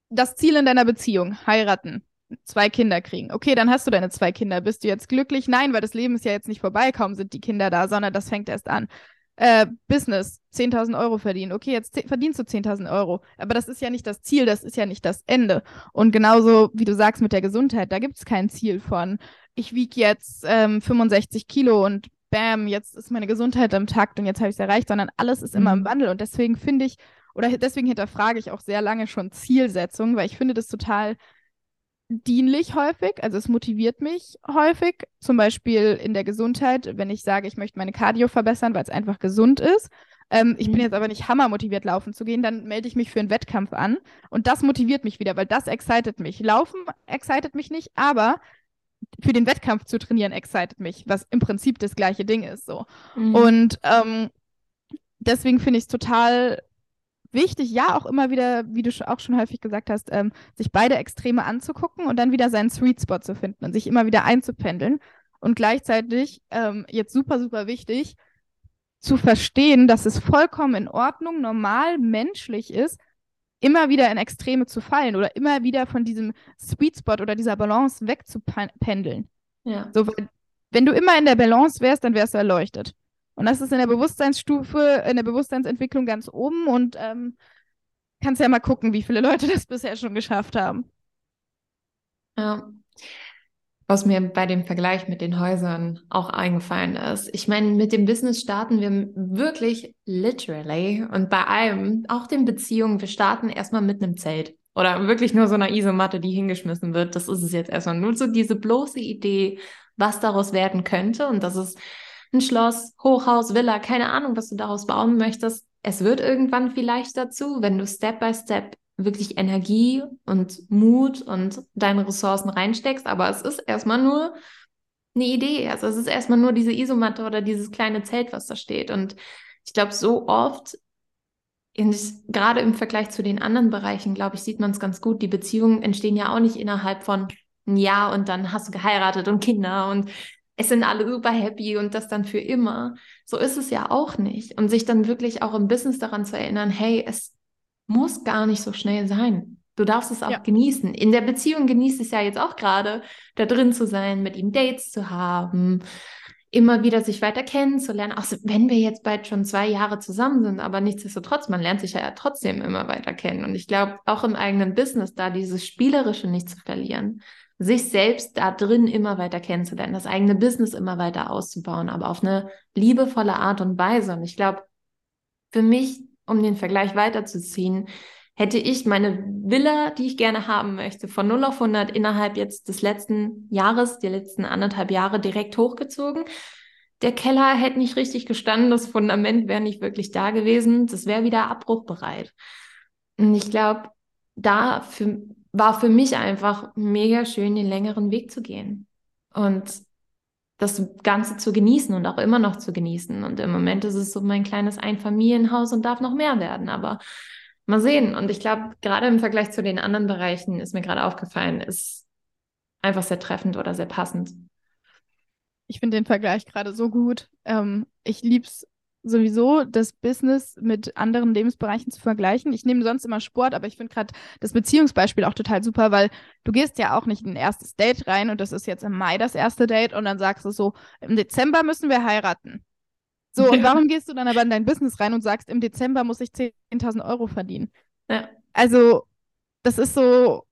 das Ziel in deiner Beziehung, heiraten, zwei Kinder kriegen. Okay, dann hast du deine zwei Kinder. Bist du jetzt glücklich? Nein, weil das Leben ist ja jetzt nicht vorbei, kaum sind die Kinder da, sondern das fängt erst an äh, Business 10.000 Euro verdienen. Okay, jetzt verdienst du 10.000 Euro. Aber das ist ja nicht das Ziel, das ist ja nicht das Ende. Und genauso wie du sagst mit der Gesundheit, da gibt es kein Ziel von, ich wiege jetzt ähm, 65 Kilo und bam, jetzt ist meine Gesundheit am Takt und jetzt habe ich es erreicht, sondern alles ist immer im mhm. Wandel. Und deswegen finde ich, oder deswegen hinterfrage ich auch sehr lange schon Zielsetzung, weil ich finde das total dienlich häufig, also es motiviert mich häufig, zum Beispiel in der Gesundheit, wenn ich sage, ich möchte meine Cardio verbessern, weil es einfach gesund ist. Ähm, ich bin mhm. jetzt aber nicht hammer motiviert, laufen zu gehen, dann melde ich mich für einen Wettkampf an und das motiviert mich wieder, weil das excited mich. Laufen excited mich nicht, aber für den Wettkampf zu trainieren excited mich, was im Prinzip das gleiche Ding ist so. Mhm. Und ähm, deswegen finde ich es total wichtig, ja, auch immer wieder, wie du auch schon häufig gesagt hast, ähm, sich beide Extreme anzugucken und dann wieder seinen Sweet Spot zu finden und sich immer wieder einzupendeln. Und gleichzeitig, ähm, jetzt super, super wichtig, zu verstehen, dass es vollkommen in Ordnung, normal, menschlich ist, immer wieder in Extreme zu fallen oder immer wieder von diesem Sweet Spot oder dieser Balance wegzupendeln. Ja. So, wenn du immer in der Balance wärst, dann wärst du erleuchtet. Und das ist in der Bewusstseinsstufe, in der Bewusstseinsentwicklung ganz oben und ähm, kannst ja mal gucken, wie viele Leute das bisher schon geschafft haben. Ja. Was mir bei dem Vergleich mit den Häusern auch eingefallen ist. Ich meine, mit dem Business starten wir wirklich literally und bei allem, auch den Beziehungen, wir starten erstmal mit einem Zelt oder wirklich nur so einer Isomatte, die hingeschmissen wird. Das ist es jetzt erstmal. Nur so diese bloße Idee, was daraus werden könnte und das ist ein Schloss, Hochhaus, Villa, keine Ahnung, was du daraus bauen möchtest. Es wird irgendwann vielleicht dazu, wenn du Step by Step wirklich Energie und Mut und deine Ressourcen reinsteckst. Aber es ist erstmal nur eine Idee. Also es ist erstmal nur diese Isomatte oder dieses kleine Zelt, was da steht. Und ich glaube, so oft, gerade im Vergleich zu den anderen Bereichen, glaube ich, sieht man es ganz gut. Die Beziehungen entstehen ja auch nicht innerhalb von ein Jahr und dann hast du geheiratet und Kinder und es sind alle super happy und das dann für immer. So ist es ja auch nicht. Und sich dann wirklich auch im Business daran zu erinnern, hey, es muss gar nicht so schnell sein. Du darfst es auch ja. genießen. In der Beziehung genießt es ja jetzt auch gerade, da drin zu sein, mit ihm Dates zu haben, immer wieder sich weiter kennenzulernen. Auch wenn wir jetzt bald schon zwei Jahre zusammen sind, aber nichtsdestotrotz, man lernt sich ja trotzdem immer weiter kennen. Und ich glaube, auch im eigenen Business da dieses Spielerische nicht zu verlieren sich selbst da drin immer weiter kennenzulernen, das eigene Business immer weiter auszubauen, aber auf eine liebevolle Art und Weise. Und ich glaube, für mich, um den Vergleich weiterzuziehen, hätte ich meine Villa, die ich gerne haben möchte, von 0 auf 100 innerhalb jetzt des letzten Jahres, die letzten anderthalb Jahre direkt hochgezogen. Der Keller hätte nicht richtig gestanden, das Fundament wäre nicht wirklich da gewesen, das wäre wieder abbruchbereit. Und ich glaube, da für, war für mich einfach mega schön, den längeren Weg zu gehen und das Ganze zu genießen und auch immer noch zu genießen. Und im Moment ist es so mein kleines Einfamilienhaus und darf noch mehr werden, aber mal sehen. Und ich glaube, gerade im Vergleich zu den anderen Bereichen ist mir gerade aufgefallen, ist einfach sehr treffend oder sehr passend. Ich finde den Vergleich gerade so gut. Ähm, ich liebe es sowieso das Business mit anderen Lebensbereichen zu vergleichen. Ich nehme sonst immer Sport, aber ich finde gerade das Beziehungsbeispiel auch total super, weil du gehst ja auch nicht in ein erstes Date rein und das ist jetzt im Mai das erste Date und dann sagst du so, im Dezember müssen wir heiraten. So, und warum gehst du dann aber in dein Business rein und sagst, im Dezember muss ich 10.000 Euro verdienen? Ja. Also, das ist so,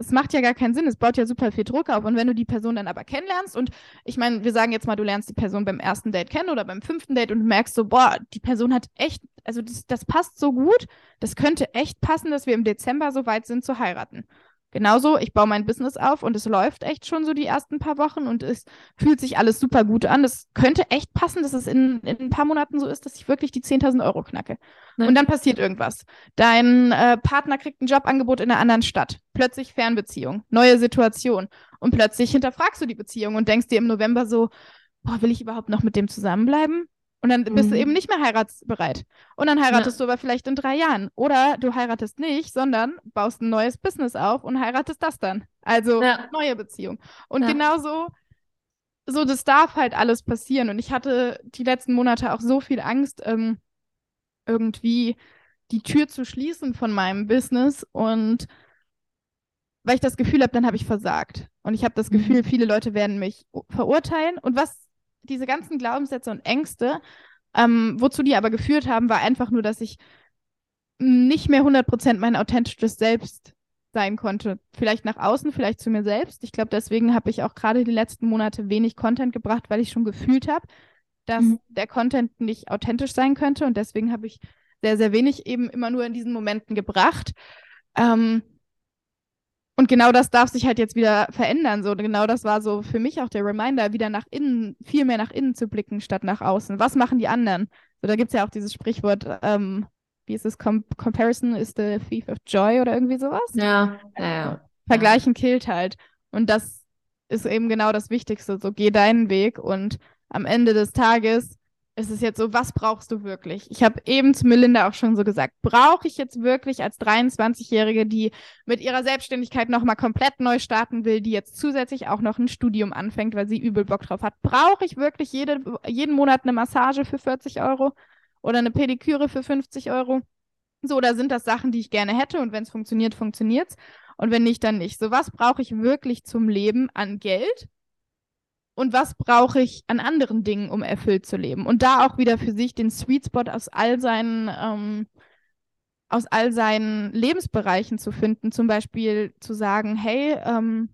es macht ja gar keinen Sinn. Es baut ja super viel Druck auf. Und wenn du die Person dann aber kennenlernst und ich meine, wir sagen jetzt mal, du lernst die Person beim ersten Date kennen oder beim fünften Date und merkst so, boah, die Person hat echt, also das, das passt so gut, das könnte echt passen, dass wir im Dezember so weit sind zu heiraten. Genauso, ich baue mein Business auf und es läuft echt schon so die ersten paar Wochen und es fühlt sich alles super gut an. Das könnte echt passen, dass es in, in ein paar Monaten so ist, dass ich wirklich die 10.000 Euro knacke. Nein. Und dann passiert irgendwas. Dein äh, Partner kriegt ein Jobangebot in einer anderen Stadt. Plötzlich Fernbeziehung, neue Situation. Und plötzlich hinterfragst du die Beziehung und denkst dir im November so, boah, will ich überhaupt noch mit dem zusammenbleiben? Und dann bist mhm. du eben nicht mehr heiratsbereit. Und dann heiratest ja. du aber vielleicht in drei Jahren. Oder du heiratest nicht, sondern baust ein neues Business auf und heiratest das dann. Also ja. neue Beziehung. Und ja. genauso, so das darf halt alles passieren. Und ich hatte die letzten Monate auch so viel Angst, ähm, irgendwie die Tür zu schließen von meinem Business. Und weil ich das Gefühl habe, dann habe ich versagt. Und ich habe das mhm. Gefühl, viele Leute werden mich verurteilen. Und was diese ganzen Glaubenssätze und Ängste, ähm, wozu die aber geführt haben, war einfach nur, dass ich nicht mehr 100% mein authentisches Selbst sein konnte. Vielleicht nach außen, vielleicht zu mir selbst. Ich glaube, deswegen habe ich auch gerade die letzten Monate wenig Content gebracht, weil ich schon gefühlt habe, dass mhm. der Content nicht authentisch sein könnte. Und deswegen habe ich sehr, sehr wenig eben immer nur in diesen Momenten gebracht. Ähm, und genau das darf sich halt jetzt wieder verändern. So, genau das war so für mich auch der Reminder, wieder nach innen, viel mehr nach innen zu blicken, statt nach außen. Was machen die anderen? So, da gibt es ja auch dieses Sprichwort, ähm, wie ist es? Com Comparison is the thief of joy oder irgendwie sowas. Ja, ja, ja. Vergleichen killt halt. Und das ist eben genau das Wichtigste. So, geh deinen Weg und am Ende des Tages ist es jetzt so, was brauchst du wirklich? Ich habe eben zu Melinda auch schon so gesagt, brauche ich jetzt wirklich als 23-Jährige, die mit ihrer Selbstständigkeit nochmal komplett neu starten will, die jetzt zusätzlich auch noch ein Studium anfängt, weil sie übel Bock drauf hat, brauche ich wirklich jede, jeden Monat eine Massage für 40 Euro oder eine Pediküre für 50 Euro? So, oder sind das Sachen, die ich gerne hätte und wenn es funktioniert, funktioniert es und wenn nicht, dann nicht. So, was brauche ich wirklich zum Leben an Geld? Und was brauche ich an anderen Dingen, um erfüllt zu leben. Und da auch wieder für sich den Sweet Spot aus all seinen, ähm, aus all seinen Lebensbereichen zu finden. Zum Beispiel zu sagen, hey, ähm,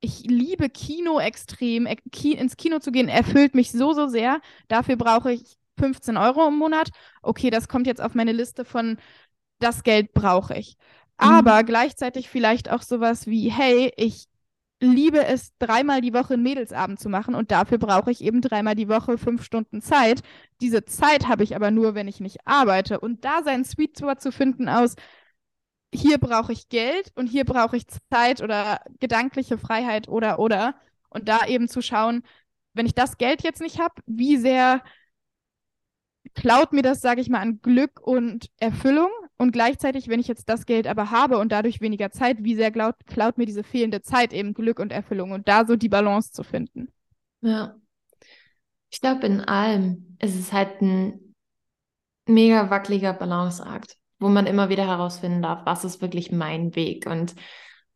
ich liebe Kino extrem. Ki ins Kino zu gehen erfüllt mich so, so sehr. Dafür brauche ich 15 Euro im Monat. Okay, das kommt jetzt auf meine Liste von, das Geld brauche ich. Mhm. Aber mhm. gleichzeitig vielleicht auch sowas wie, hey, ich liebe es, dreimal die Woche einen Mädelsabend zu machen und dafür brauche ich eben dreimal die Woche fünf Stunden Zeit. Diese Zeit habe ich aber nur, wenn ich nicht arbeite. Und da seinen Sweet Spot zu finden aus, hier brauche ich Geld und hier brauche ich Zeit oder gedankliche Freiheit oder oder. Und da eben zu schauen, wenn ich das Geld jetzt nicht habe, wie sehr klaut mir das, sage ich mal, an Glück und Erfüllung und gleichzeitig, wenn ich jetzt das Geld aber habe und dadurch weniger Zeit, wie sehr klaut, klaut mir diese fehlende Zeit eben Glück und Erfüllung und da so die Balance zu finden. Ja. Ich glaube, in allem ist es halt ein mega wackeliger Balanceakt, wo man immer wieder herausfinden darf, was ist wirklich mein Weg. Und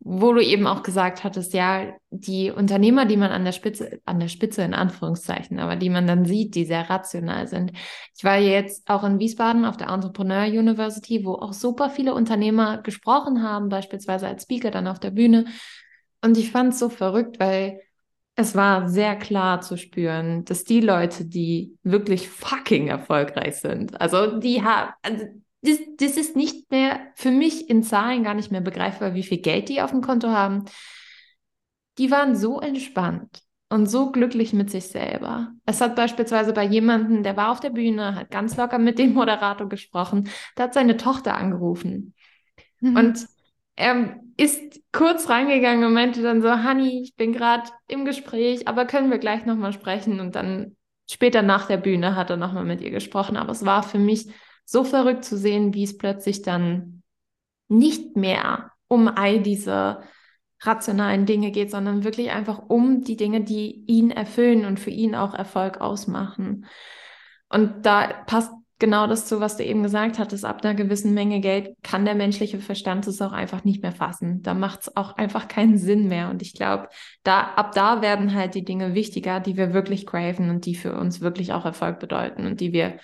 wo du eben auch gesagt hattest, ja, die Unternehmer, die man an der Spitze, an der Spitze in Anführungszeichen, aber die man dann sieht, die sehr rational sind. Ich war jetzt auch in Wiesbaden auf der Entrepreneur University, wo auch super viele Unternehmer gesprochen haben, beispielsweise als Speaker dann auf der Bühne. Und ich fand es so verrückt, weil es war sehr klar zu spüren, dass die Leute, die wirklich fucking erfolgreich sind, also die haben, also das, das ist nicht mehr für mich in Zahlen gar nicht mehr begreifbar, wie viel Geld die auf dem Konto haben. Die waren so entspannt und so glücklich mit sich selber. Es hat beispielsweise bei jemandem, der war auf der Bühne, hat ganz locker mit dem Moderator gesprochen, der hat seine Tochter angerufen. Mhm. Und er ist kurz reingegangen und meinte dann so, Honey, ich bin gerade im Gespräch, aber können wir gleich nochmal sprechen? Und dann später nach der Bühne hat er nochmal mit ihr gesprochen. Aber es war für mich so verrückt zu sehen, wie es plötzlich dann nicht mehr um all diese rationalen Dinge geht, sondern wirklich einfach um die Dinge, die ihn erfüllen und für ihn auch Erfolg ausmachen. Und da passt genau das zu, was du eben gesagt hattest. Ab einer gewissen Menge Geld kann der menschliche Verstand es auch einfach nicht mehr fassen. Da macht es auch einfach keinen Sinn mehr. Und ich glaube, da, ab da werden halt die Dinge wichtiger, die wir wirklich craven und die für uns wirklich auch Erfolg bedeuten und die wir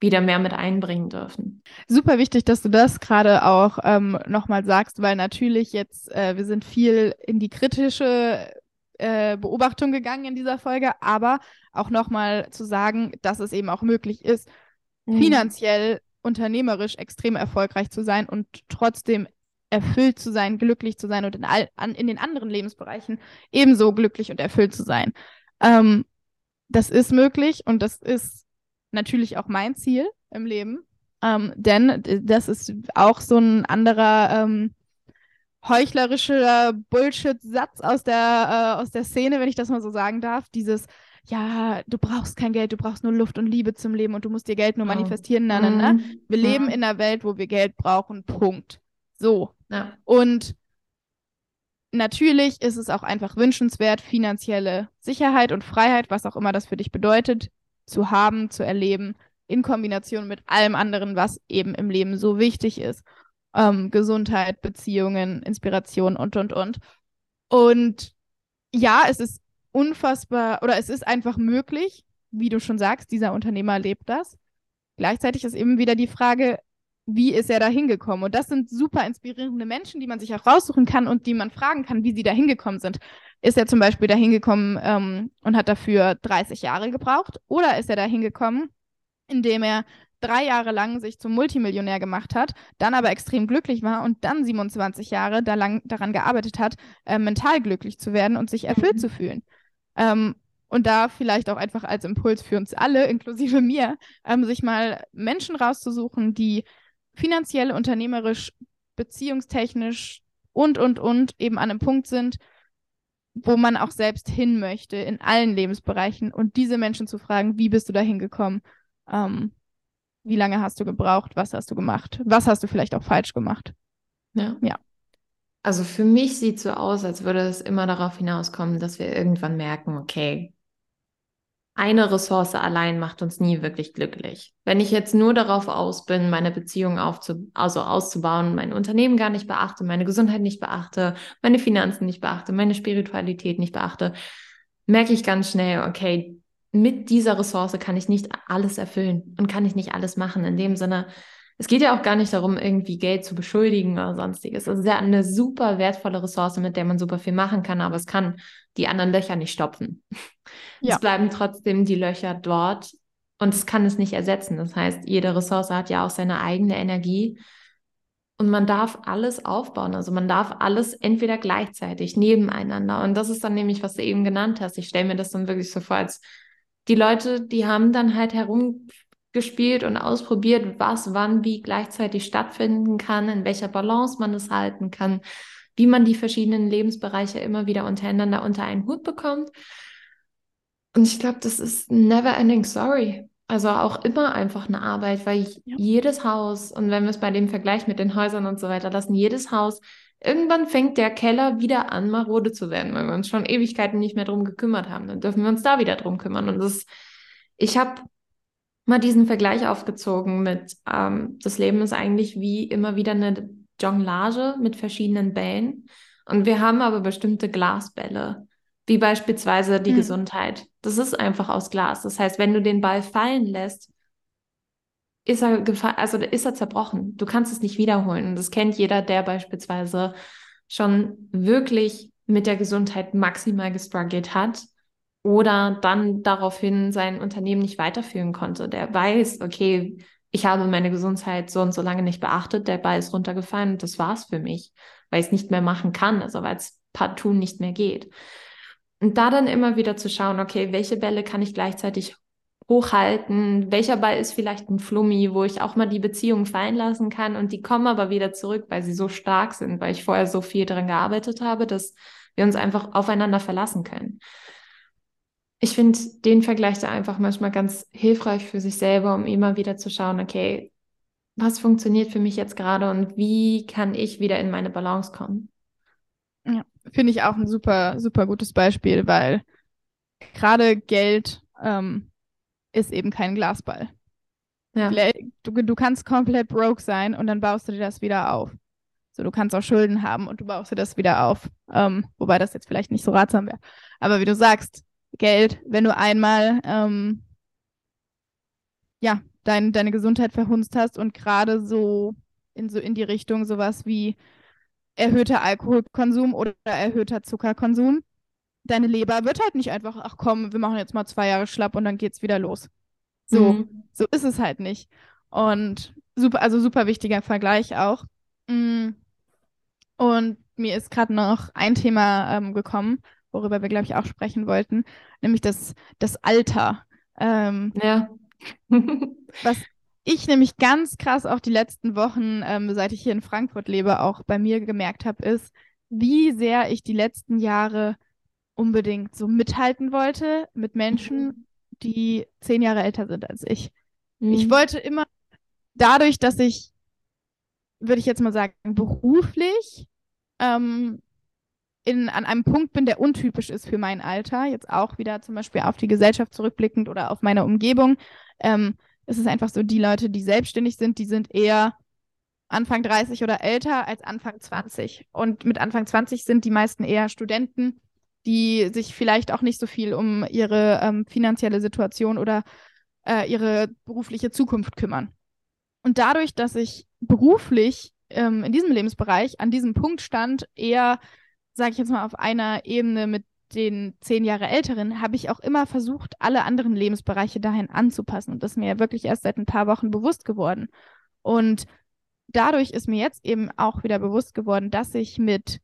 wieder mehr mit einbringen dürfen. Super wichtig, dass du das gerade auch ähm, nochmal sagst, weil natürlich jetzt, äh, wir sind viel in die kritische äh, Beobachtung gegangen in dieser Folge, aber auch nochmal zu sagen, dass es eben auch möglich ist, mhm. finanziell, unternehmerisch extrem erfolgreich zu sein und trotzdem erfüllt zu sein, glücklich zu sein und in, all, an, in den anderen Lebensbereichen ebenso glücklich und erfüllt zu sein. Ähm, das ist möglich und das ist natürlich auch mein Ziel im Leben. Ähm, denn das ist auch so ein anderer ähm, heuchlerischer Bullshit-Satz aus der, äh, aus der Szene, wenn ich das mal so sagen darf. Dieses, ja, du brauchst kein Geld, du brauchst nur Luft und Liebe zum Leben und du musst dir Geld nur manifestieren. Na, na, na. Mhm. Wir ja. leben in einer Welt, wo wir Geld brauchen. Punkt. So. Ja. Und natürlich ist es auch einfach wünschenswert, finanzielle Sicherheit und Freiheit, was auch immer das für dich bedeutet, zu haben, zu erleben, in Kombination mit allem anderen, was eben im Leben so wichtig ist. Ähm, Gesundheit, Beziehungen, Inspiration und, und, und. Und ja, es ist unfassbar, oder es ist einfach möglich, wie du schon sagst, dieser Unternehmer lebt das. Gleichzeitig ist eben wieder die Frage, wie ist er da hingekommen? Und das sind super inspirierende Menschen, die man sich auch raussuchen kann und die man fragen kann, wie sie da hingekommen sind. Ist er zum Beispiel da hingekommen ähm, und hat dafür 30 Jahre gebraucht? Oder ist er da hingekommen, indem er drei Jahre lang sich zum Multimillionär gemacht hat, dann aber extrem glücklich war und dann 27 Jahre da lang, daran gearbeitet hat, äh, mental glücklich zu werden und sich erfüllt mhm. zu fühlen? Ähm, und da vielleicht auch einfach als Impuls für uns alle, inklusive mir, ähm, sich mal Menschen rauszusuchen, die finanziell, unternehmerisch, beziehungstechnisch und, und, und eben an einem Punkt sind, wo man auch selbst hin möchte in allen Lebensbereichen und diese Menschen zu fragen, wie bist du da hingekommen? Ähm, wie lange hast du gebraucht? Was hast du gemacht? Was hast du vielleicht auch falsch gemacht? Ja. ja. Also für mich sieht es so aus, als würde es immer darauf hinauskommen, dass wir irgendwann merken, okay, eine Ressource allein macht uns nie wirklich glücklich. Wenn ich jetzt nur darauf aus bin, meine Beziehung aufzu also auszubauen, mein Unternehmen gar nicht beachte, meine Gesundheit nicht beachte, meine Finanzen nicht beachte, meine Spiritualität nicht beachte, merke ich ganz schnell, okay, mit dieser Ressource kann ich nicht alles erfüllen und kann ich nicht alles machen. In dem Sinne, es geht ja auch gar nicht darum, irgendwie Geld zu beschuldigen oder sonstiges. Es ist ja eine super wertvolle Ressource, mit der man super viel machen kann, aber es kann die anderen Löcher nicht stopfen. Ja. Es bleiben trotzdem die Löcher dort und es kann es nicht ersetzen. Das heißt, jede Ressource hat ja auch seine eigene Energie und man darf alles aufbauen. Also man darf alles entweder gleichzeitig nebeneinander. Und das ist dann nämlich, was du eben genannt hast. Ich stelle mir das dann wirklich so vor, als die Leute, die haben dann halt herumgespielt und ausprobiert, was wann wie gleichzeitig stattfinden kann, in welcher Balance man es halten kann wie man die verschiedenen Lebensbereiche immer wieder untereinander unter einen Hut bekommt. Und ich glaube, das ist never ending story. Also auch immer einfach eine Arbeit, weil ja. jedes Haus, und wenn wir es bei dem Vergleich mit den Häusern und so weiter lassen, jedes Haus, irgendwann fängt der Keller wieder an, marode zu werden, weil wir uns schon Ewigkeiten nicht mehr drum gekümmert haben. Dann dürfen wir uns da wieder drum kümmern. Und das, ich habe mal diesen Vergleich aufgezogen mit, ähm, das Leben ist eigentlich wie immer wieder eine Jonglage mit verschiedenen Bällen. Und wir haben aber bestimmte Glasbälle, wie beispielsweise die mhm. Gesundheit. Das ist einfach aus Glas. Das heißt, wenn du den Ball fallen lässt, ist er, also ist er zerbrochen. Du kannst es nicht wiederholen. Und das kennt jeder, der beispielsweise schon wirklich mit der Gesundheit maximal gestruggelt hat oder dann daraufhin sein Unternehmen nicht weiterführen konnte. Der weiß, okay, ich habe meine Gesundheit so und so lange nicht beachtet, der Ball ist runtergefallen und das war's für mich, weil ich es nicht mehr machen kann, also weil es partout nicht mehr geht. Und da dann immer wieder zu schauen, okay, welche Bälle kann ich gleichzeitig hochhalten, welcher Ball ist vielleicht ein Flummi, wo ich auch mal die Beziehung fallen lassen kann und die kommen aber wieder zurück, weil sie so stark sind, weil ich vorher so viel daran gearbeitet habe, dass wir uns einfach aufeinander verlassen können ich finde den Vergleich da einfach manchmal ganz hilfreich für sich selber, um immer wieder zu schauen, okay, was funktioniert für mich jetzt gerade und wie kann ich wieder in meine Balance kommen? Ja, finde ich auch ein super, super gutes Beispiel, weil gerade Geld ähm, ist eben kein Glasball. Ja. Du, du kannst komplett broke sein und dann baust du dir das wieder auf. So, du kannst auch Schulden haben und du baust dir das wieder auf. Ähm, wobei das jetzt vielleicht nicht so ratsam wäre. Aber wie du sagst, Geld, wenn du einmal ähm, ja, dein, deine Gesundheit verhunzt hast und gerade so in so in die Richtung sowas wie erhöhter Alkoholkonsum oder erhöhter Zuckerkonsum. Deine Leber wird halt nicht einfach, ach komm, wir machen jetzt mal zwei Jahre schlapp und dann geht's wieder los. So, mhm. so ist es halt nicht. Und super, also super wichtiger Vergleich auch. Mm. Und mir ist gerade noch ein Thema ähm, gekommen, worüber wir, glaube ich, auch sprechen wollten, nämlich das, das Alter. Ähm, ja. was ich nämlich ganz krass auch die letzten Wochen, ähm, seit ich hier in Frankfurt lebe, auch bei mir gemerkt habe, ist, wie sehr ich die letzten Jahre unbedingt so mithalten wollte mit Menschen, mhm. die zehn Jahre älter sind als ich. Mhm. Ich wollte immer dadurch, dass ich, würde ich jetzt mal sagen, beruflich ähm, in, an einem Punkt bin, der untypisch ist für mein Alter, jetzt auch wieder zum Beispiel auf die Gesellschaft zurückblickend oder auf meine Umgebung, ähm, ist es einfach so, die Leute, die selbstständig sind, die sind eher Anfang 30 oder älter als Anfang 20. Und mit Anfang 20 sind die meisten eher Studenten, die sich vielleicht auch nicht so viel um ihre ähm, finanzielle Situation oder äh, ihre berufliche Zukunft kümmern. Und dadurch, dass ich beruflich ähm, in diesem Lebensbereich an diesem Punkt stand, eher, sage ich jetzt mal, auf einer Ebene mit den zehn Jahre älteren, habe ich auch immer versucht, alle anderen Lebensbereiche dahin anzupassen. Und das ist mir ja wirklich erst seit ein paar Wochen bewusst geworden. Und dadurch ist mir jetzt eben auch wieder bewusst geworden, dass ich mit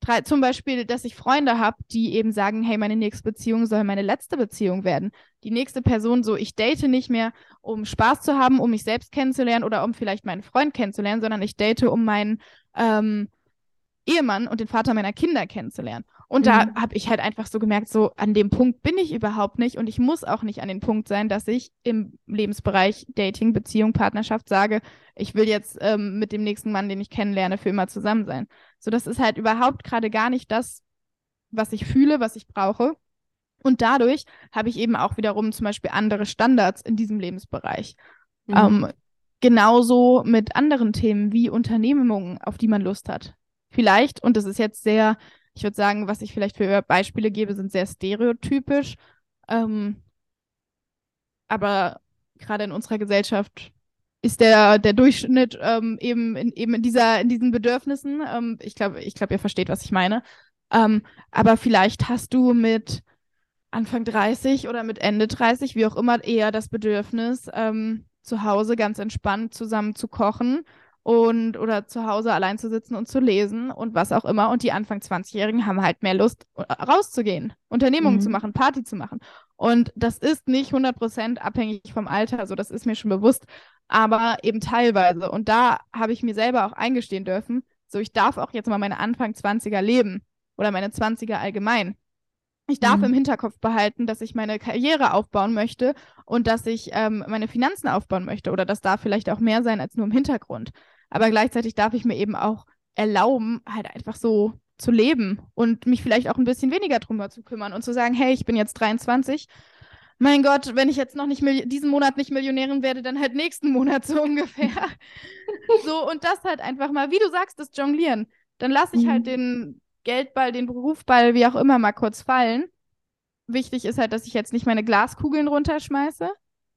drei, zum Beispiel, dass ich Freunde habe, die eben sagen, hey, meine nächste Beziehung soll meine letzte Beziehung werden. Die nächste Person so, ich date nicht mehr, um Spaß zu haben, um mich selbst kennenzulernen oder um vielleicht meinen Freund kennenzulernen, sondern ich date, um meinen ähm, Ehemann und den Vater meiner Kinder kennenzulernen. Und mhm. da habe ich halt einfach so gemerkt, so an dem Punkt bin ich überhaupt nicht und ich muss auch nicht an den Punkt sein, dass ich im Lebensbereich Dating, Beziehung, Partnerschaft sage, ich will jetzt ähm, mit dem nächsten Mann, den ich kennenlerne, für immer zusammen sein. So, das ist halt überhaupt gerade gar nicht das, was ich fühle, was ich brauche. Und dadurch habe ich eben auch wiederum zum Beispiel andere Standards in diesem Lebensbereich. Mhm. Ähm, genauso mit anderen Themen wie Unternehmungen, auf die man Lust hat. Vielleicht, und das ist jetzt sehr ich würde sagen, was ich vielleicht für Beispiele gebe, sind sehr stereotypisch. Ähm, aber gerade in unserer Gesellschaft ist der, der Durchschnitt ähm, eben, in, eben in, dieser, in diesen Bedürfnissen. Ähm, ich glaube, ich glaub, ihr versteht, was ich meine. Ähm, aber vielleicht hast du mit Anfang 30 oder mit Ende 30, wie auch immer, eher das Bedürfnis, ähm, zu Hause ganz entspannt zusammen zu kochen und oder zu Hause allein zu sitzen und zu lesen und was auch immer. Und die Anfang 20-Jährigen haben halt mehr Lust, äh, rauszugehen, Unternehmungen mhm. zu machen, Party zu machen. Und das ist nicht 100% abhängig vom Alter, also das ist mir schon bewusst, aber eben teilweise. Und da habe ich mir selber auch eingestehen dürfen, so ich darf auch jetzt mal meine Anfang 20er leben oder meine 20er allgemein. Ich darf mhm. im Hinterkopf behalten, dass ich meine Karriere aufbauen möchte und dass ich ähm, meine Finanzen aufbauen möchte. Oder das darf vielleicht auch mehr sein als nur im Hintergrund. Aber gleichzeitig darf ich mir eben auch erlauben, halt einfach so zu leben und mich vielleicht auch ein bisschen weniger drum zu kümmern und zu sagen, hey, ich bin jetzt 23. Mein Gott, wenn ich jetzt noch nicht diesen Monat nicht Millionärin werde, dann halt nächsten Monat so ungefähr. so, und das halt einfach mal, wie du sagst, das Jonglieren. Dann lasse ich halt mhm. halt den Geldball, den Berufball, wie auch immer, mal kurz fallen. Wichtig ist halt, dass ich jetzt nicht meine Glaskugeln runterschmeiße,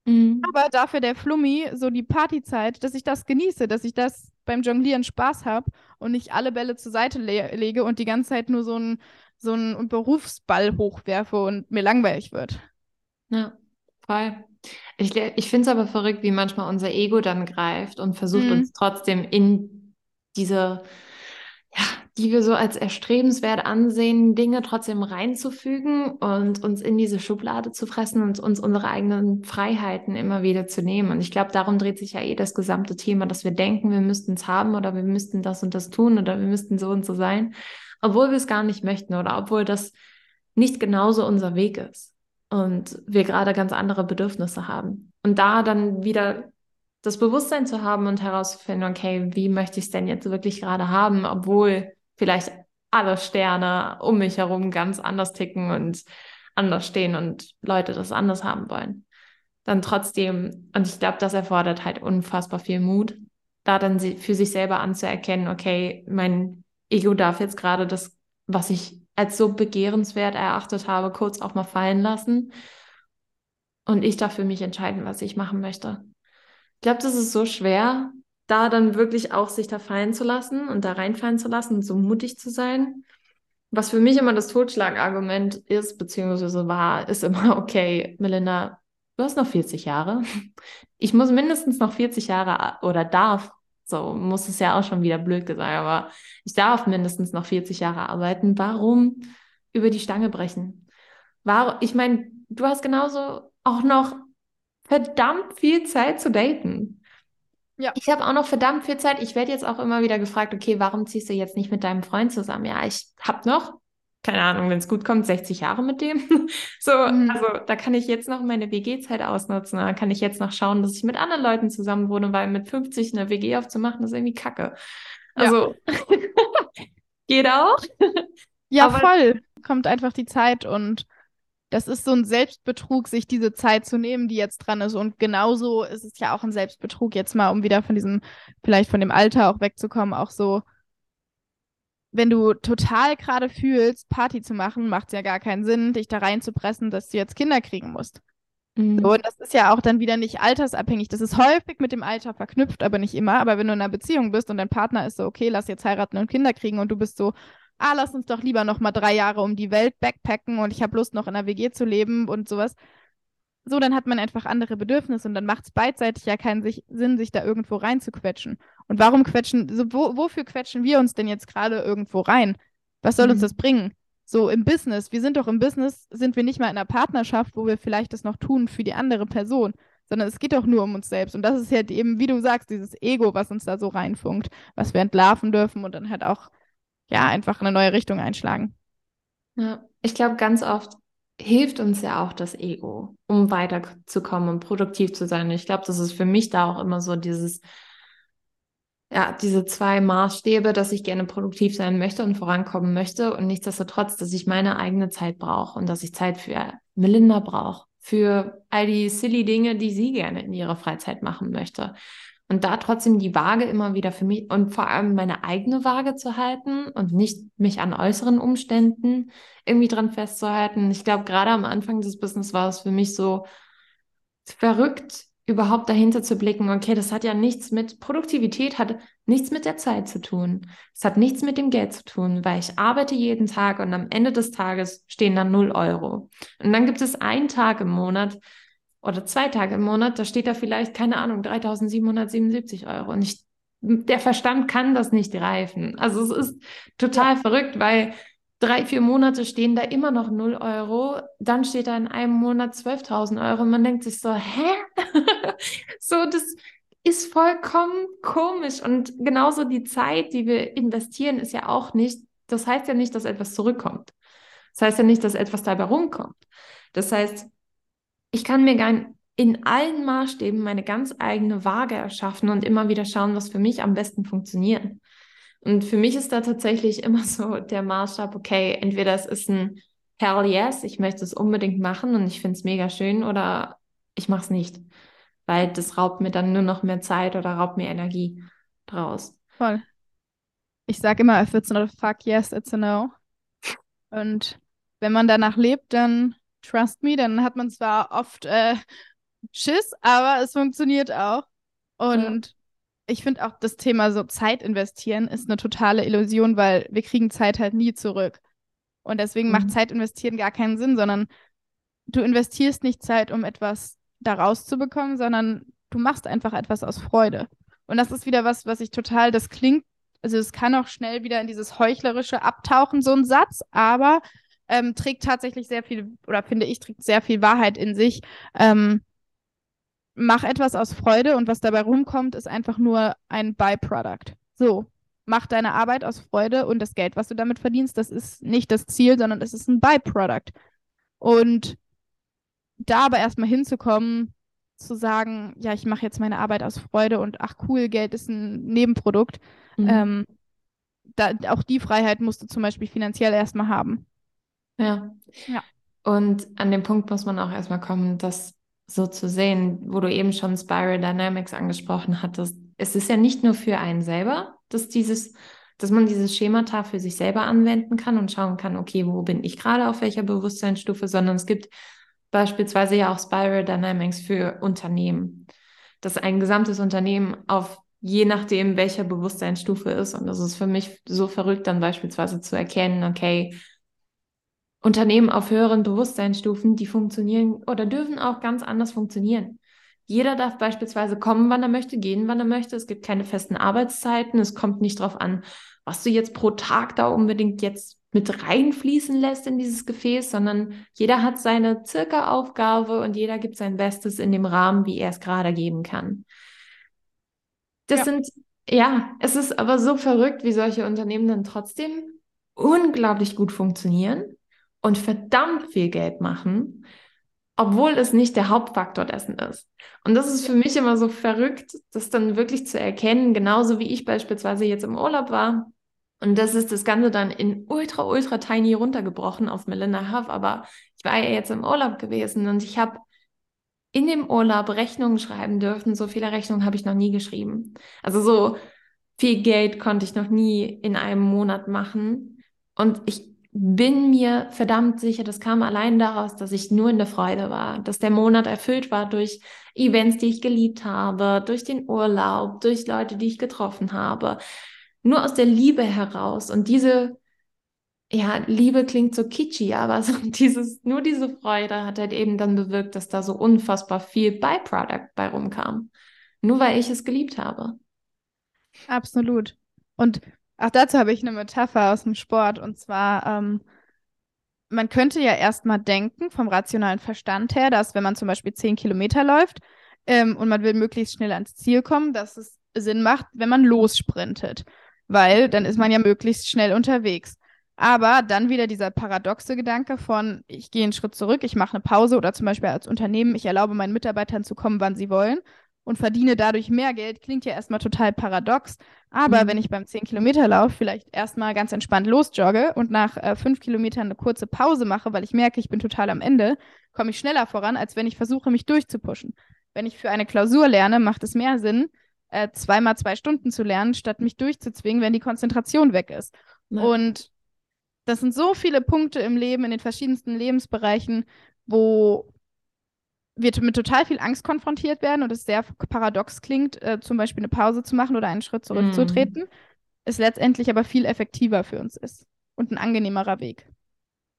Mhm. Aber dafür der Flummi, so die Partyzeit, dass ich das genieße, dass ich das beim Jonglieren Spaß habe und nicht alle Bälle zur Seite le lege und die ganze Zeit nur so einen so Berufsball hochwerfe und mir langweilig wird. Ja, voll. Ich, ich finde es aber verrückt, wie manchmal unser Ego dann greift und versucht mhm. uns trotzdem in diese ja, die wir so als erstrebenswert ansehen, Dinge trotzdem reinzufügen und uns in diese Schublade zu fressen und uns unsere eigenen Freiheiten immer wieder zu nehmen. Und ich glaube, darum dreht sich ja eh das gesamte Thema, dass wir denken, wir müssten es haben oder wir müssten das und das tun oder wir müssten so und so sein, obwohl wir es gar nicht möchten oder obwohl das nicht genauso unser Weg ist und wir gerade ganz andere Bedürfnisse haben. Und da dann wieder das Bewusstsein zu haben und herauszufinden, okay, wie möchte ich es denn jetzt wirklich gerade haben, obwohl vielleicht alle Sterne um mich herum ganz anders ticken und anders stehen und Leute das anders haben wollen. Dann trotzdem, und ich glaube, das erfordert halt unfassbar viel Mut, da dann für sich selber anzuerkennen, okay, mein Ego darf jetzt gerade das, was ich als so begehrenswert erachtet habe, kurz auch mal fallen lassen und ich darf für mich entscheiden, was ich machen möchte. Ich glaube, das ist so schwer, da dann wirklich auch sich da fallen zu lassen und da reinfallen zu lassen und so mutig zu sein. Was für mich immer das Totschlagargument ist, beziehungsweise war, ist immer, okay, Melinda, du hast noch 40 Jahre. Ich muss mindestens noch 40 Jahre oder darf, so muss es ja auch schon wieder blöd gesagt, aber ich darf mindestens noch 40 Jahre arbeiten. Warum über die Stange brechen? Warum, ich meine, du hast genauso auch noch verdammt viel Zeit zu daten. Ja. Ich habe auch noch verdammt viel Zeit. Ich werde jetzt auch immer wieder gefragt, okay, warum ziehst du jetzt nicht mit deinem Freund zusammen? Ja, ich habe noch, keine Ahnung, wenn es gut kommt, 60 Jahre mit dem. so, mhm. also da kann ich jetzt noch meine WG-Zeit ausnutzen. Da kann ich jetzt noch schauen, dass ich mit anderen Leuten zusammen wohne, weil mit 50 eine WG aufzumachen, ist irgendwie kacke. Also ja. geht auch. Ja, Aber, voll. Kommt einfach die Zeit und das ist so ein Selbstbetrug, sich diese Zeit zu nehmen, die jetzt dran ist. Und genauso ist es ja auch ein Selbstbetrug, jetzt mal, um wieder von diesem, vielleicht von dem Alter auch wegzukommen, auch so, wenn du total gerade fühlst, Party zu machen, macht es ja gar keinen Sinn, dich da reinzupressen, dass du jetzt Kinder kriegen musst. Mhm. So, und das ist ja auch dann wieder nicht altersabhängig. Das ist häufig mit dem Alter verknüpft, aber nicht immer. Aber wenn du in einer Beziehung bist und dein Partner ist so, okay, lass jetzt heiraten und Kinder kriegen und du bist so, ah, lass uns doch lieber noch mal drei Jahre um die Welt backpacken und ich habe Lust, noch in einer WG zu leben und sowas. So, dann hat man einfach andere Bedürfnisse und dann macht es beidseitig ja keinen sich, Sinn, sich da irgendwo reinzuquetschen. Und warum quetschen, so, wo, wofür quetschen wir uns denn jetzt gerade irgendwo rein? Was soll mhm. uns das bringen? So im Business, wir sind doch im Business, sind wir nicht mal in einer Partnerschaft, wo wir vielleicht das noch tun für die andere Person, sondern es geht doch nur um uns selbst. Und das ist halt eben, wie du sagst, dieses Ego, was uns da so reinfunkt, was wir entlarven dürfen und dann halt auch ja, einfach eine neue Richtung einschlagen. Ja, ich glaube, ganz oft hilft uns ja auch das Ego, um weiterzukommen und produktiv zu sein. Ich glaube, das ist für mich da auch immer so dieses, ja, diese zwei Maßstäbe, dass ich gerne produktiv sein möchte und vorankommen möchte und nichtsdestotrotz, dass ich meine eigene Zeit brauche und dass ich Zeit für Melinda brauche, für all die silly Dinge, die sie gerne in ihrer Freizeit machen möchte. Und da trotzdem die Waage immer wieder für mich und vor allem meine eigene Waage zu halten und nicht mich an äußeren Umständen irgendwie dran festzuhalten. Ich glaube, gerade am Anfang des Business war es für mich so verrückt, überhaupt dahinter zu blicken, okay, das hat ja nichts mit Produktivität, hat nichts mit der Zeit zu tun. Es hat nichts mit dem Geld zu tun, weil ich arbeite jeden Tag und am Ende des Tages stehen dann null Euro. Und dann gibt es einen Tag im Monat, oder zwei Tage im Monat, da steht da vielleicht, keine Ahnung, 3777 Euro. Und ich, der Verstand kann das nicht greifen. Also es ist total ja. verrückt, weil drei, vier Monate stehen da immer noch 0 Euro. Dann steht da in einem Monat 12.000 Euro. Und man denkt sich so, hä? so, das ist vollkommen komisch. Und genauso die Zeit, die wir investieren, ist ja auch nicht, das heißt ja nicht, dass etwas zurückkommt. Das heißt ja nicht, dass etwas dabei rumkommt. Das heißt, ich kann mir gar in allen Maßstäben meine ganz eigene Waage erschaffen und immer wieder schauen, was für mich am besten funktioniert. Und für mich ist da tatsächlich immer so der Maßstab, okay, entweder es ist ein Hell yes, ich möchte es unbedingt machen und ich finde es mega schön oder ich mache es nicht, weil das raubt mir dann nur noch mehr Zeit oder raubt mir Energie draus. Voll. Ich sage immer, if it's not a fuck yes, it's a no. Und wenn man danach lebt, dann trust me, dann hat man zwar oft äh, Schiss, aber es funktioniert auch. Und ja. ich finde auch das Thema so Zeit investieren ist eine totale Illusion, weil wir kriegen Zeit halt nie zurück. Und deswegen mhm. macht Zeit investieren gar keinen Sinn, sondern du investierst nicht Zeit, um etwas daraus zu bekommen, sondern du machst einfach etwas aus Freude. Und das ist wieder was, was ich total, das klingt, also es kann auch schnell wieder in dieses Heuchlerische abtauchen, so ein Satz, aber ähm, trägt tatsächlich sehr viel, oder finde ich, trägt sehr viel Wahrheit in sich. Ähm, mach etwas aus Freude und was dabei rumkommt, ist einfach nur ein Byproduct. So, mach deine Arbeit aus Freude und das Geld, was du damit verdienst, das ist nicht das Ziel, sondern es ist ein Byproduct. Und da aber erstmal hinzukommen, zu sagen, ja, ich mache jetzt meine Arbeit aus Freude und ach cool, Geld ist ein Nebenprodukt. Mhm. Ähm, da, auch die Freiheit musst du zum Beispiel finanziell erstmal haben. Ja. Ja. Und an dem Punkt muss man auch erstmal kommen, das so zu sehen, wo du eben schon Spiral Dynamics angesprochen hattest. Es ist ja nicht nur für einen selber, dass dieses, dass man dieses Schemata für sich selber anwenden kann und schauen kann, okay, wo bin ich gerade auf welcher Bewusstseinsstufe, sondern es gibt beispielsweise ja auch Spiral Dynamics für Unternehmen. Dass ein gesamtes Unternehmen auf je nachdem, welcher Bewusstseinsstufe ist. Und das ist für mich so verrückt, dann beispielsweise zu erkennen, okay, Unternehmen auf höheren Bewusstseinsstufen, die funktionieren oder dürfen auch ganz anders funktionieren. Jeder darf beispielsweise kommen, wann er möchte, gehen, wann er möchte. Es gibt keine festen Arbeitszeiten. Es kommt nicht darauf an, was du jetzt pro Tag da unbedingt jetzt mit reinfließen lässt in dieses Gefäß, sondern jeder hat seine circa Aufgabe und jeder gibt sein Bestes in dem Rahmen, wie er es gerade geben kann. Das ja. sind, ja, es ist aber so verrückt, wie solche Unternehmen dann trotzdem unglaublich gut funktionieren und verdammt viel Geld machen, obwohl es nicht der Hauptfaktor dessen ist. Und das ist für mich immer so verrückt, das dann wirklich zu erkennen, genauso wie ich beispielsweise jetzt im Urlaub war. Und das ist das Ganze dann in ultra, ultra tiny runtergebrochen auf Melinda Huff. Aber ich war ja jetzt im Urlaub gewesen und ich habe in dem Urlaub Rechnungen schreiben dürfen. So viele Rechnungen habe ich noch nie geschrieben. Also so viel Geld konnte ich noch nie in einem Monat machen. Und ich bin mir verdammt sicher, das kam allein daraus, dass ich nur in der Freude war, dass der Monat erfüllt war durch Events, die ich geliebt habe, durch den Urlaub, durch Leute, die ich getroffen habe. Nur aus der Liebe heraus. Und diese ja, Liebe klingt so kitschy, aber so dieses, nur diese Freude hat halt eben dann bewirkt, dass da so unfassbar viel Byproduct bei rumkam. Nur weil ich es geliebt habe. Absolut. Und auch dazu habe ich eine Metapher aus dem Sport. Und zwar, ähm, man könnte ja erstmal denken, vom rationalen Verstand her, dass wenn man zum Beispiel zehn Kilometer läuft ähm, und man will möglichst schnell ans Ziel kommen, dass es Sinn macht, wenn man lossprintet. Weil dann ist man ja möglichst schnell unterwegs. Aber dann wieder dieser paradoxe Gedanke von, ich gehe einen Schritt zurück, ich mache eine Pause oder zum Beispiel als Unternehmen, ich erlaube meinen Mitarbeitern zu kommen, wann sie wollen und verdiene dadurch mehr Geld, klingt ja erstmal total paradox. Aber mhm. wenn ich beim 10-Kilometer-Lauf vielleicht erstmal ganz entspannt losjogge und nach äh, fünf Kilometern eine kurze Pause mache, weil ich merke, ich bin total am Ende, komme ich schneller voran, als wenn ich versuche, mich durchzupuschen. Wenn ich für eine Klausur lerne, macht es mehr Sinn, äh, zweimal zwei Stunden zu lernen, statt mich durchzuzwingen, wenn die Konzentration weg ist. Ja. Und das sind so viele Punkte im Leben, in den verschiedensten Lebensbereichen, wo wir mit total viel Angst konfrontiert werden und es sehr paradox klingt, äh, zum Beispiel eine Pause zu machen oder einen Schritt zurückzutreten, mm. es letztendlich aber viel effektiver für uns ist und ein angenehmerer Weg.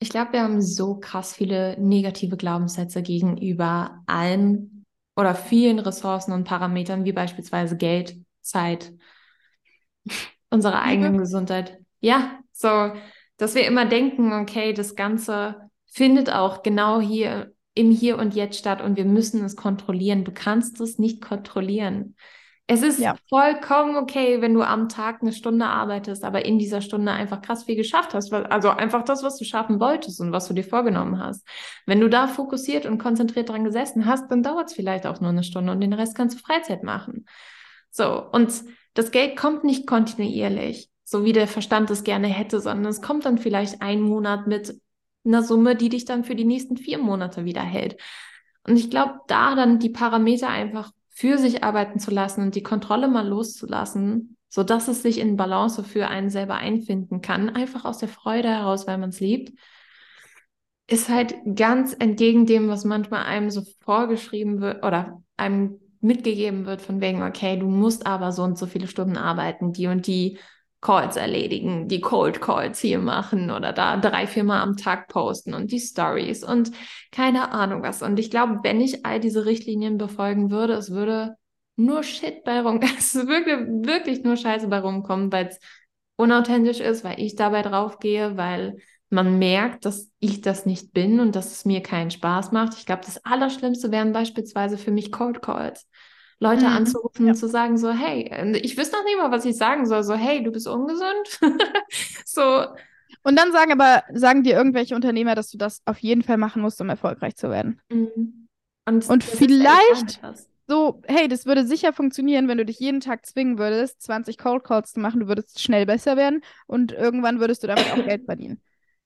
Ich glaube, wir haben so krass viele negative Glaubenssätze gegenüber allen oder vielen Ressourcen und Parametern, wie beispielsweise Geld, Zeit, unsere eigene Gesundheit. Ja, so dass wir immer denken, okay, das Ganze findet auch genau hier im Hier und Jetzt statt und wir müssen es kontrollieren. Du kannst es nicht kontrollieren. Es ist ja. vollkommen okay, wenn du am Tag eine Stunde arbeitest, aber in dieser Stunde einfach krass viel geschafft hast. Also einfach das, was du schaffen wolltest und was du dir vorgenommen hast. Wenn du da fokussiert und konzentriert dran gesessen hast, dann dauert es vielleicht auch nur eine Stunde und den Rest kannst du Freizeit machen. So, und das Geld kommt nicht kontinuierlich so wie der Verstand es gerne hätte, sondern es kommt dann vielleicht ein Monat mit einer Summe, die dich dann für die nächsten vier Monate wieder hält. Und ich glaube, da dann die Parameter einfach für sich arbeiten zu lassen und die Kontrolle mal loszulassen, so dass es sich in Balance für einen selber einfinden kann, einfach aus der Freude heraus, weil man es liebt, ist halt ganz entgegen dem, was manchmal einem so vorgeschrieben wird oder einem mitgegeben wird von wegen, okay, du musst aber so und so viele Stunden arbeiten, die und die Calls erledigen, die Cold Calls hier machen oder da drei, vier Mal am Tag posten und die Stories und keine Ahnung was. Und ich glaube, wenn ich all diese Richtlinien befolgen würde, es würde nur Shit bei rum, es würde wirklich nur Scheiße bei rumkommen, weil es unauthentisch ist, weil ich dabei draufgehe, weil man merkt, dass ich das nicht bin und dass es mir keinen Spaß macht. Ich glaube, das Allerschlimmste wären beispielsweise für mich Cold Calls. Leute mhm. anzurufen ja. und zu sagen, so, hey, ich wüsste noch nicht mal, was ich sagen soll, so, hey, du bist ungesund. so. Und dann sagen aber, sagen dir irgendwelche Unternehmer, dass du das auf jeden Fall machen musst, um erfolgreich zu werden. Mhm. Und, und vielleicht so, hey, das würde sicher funktionieren, wenn du dich jeden Tag zwingen würdest, 20 Cold Calls zu machen, du würdest schnell besser werden und irgendwann würdest du damit auch Geld verdienen.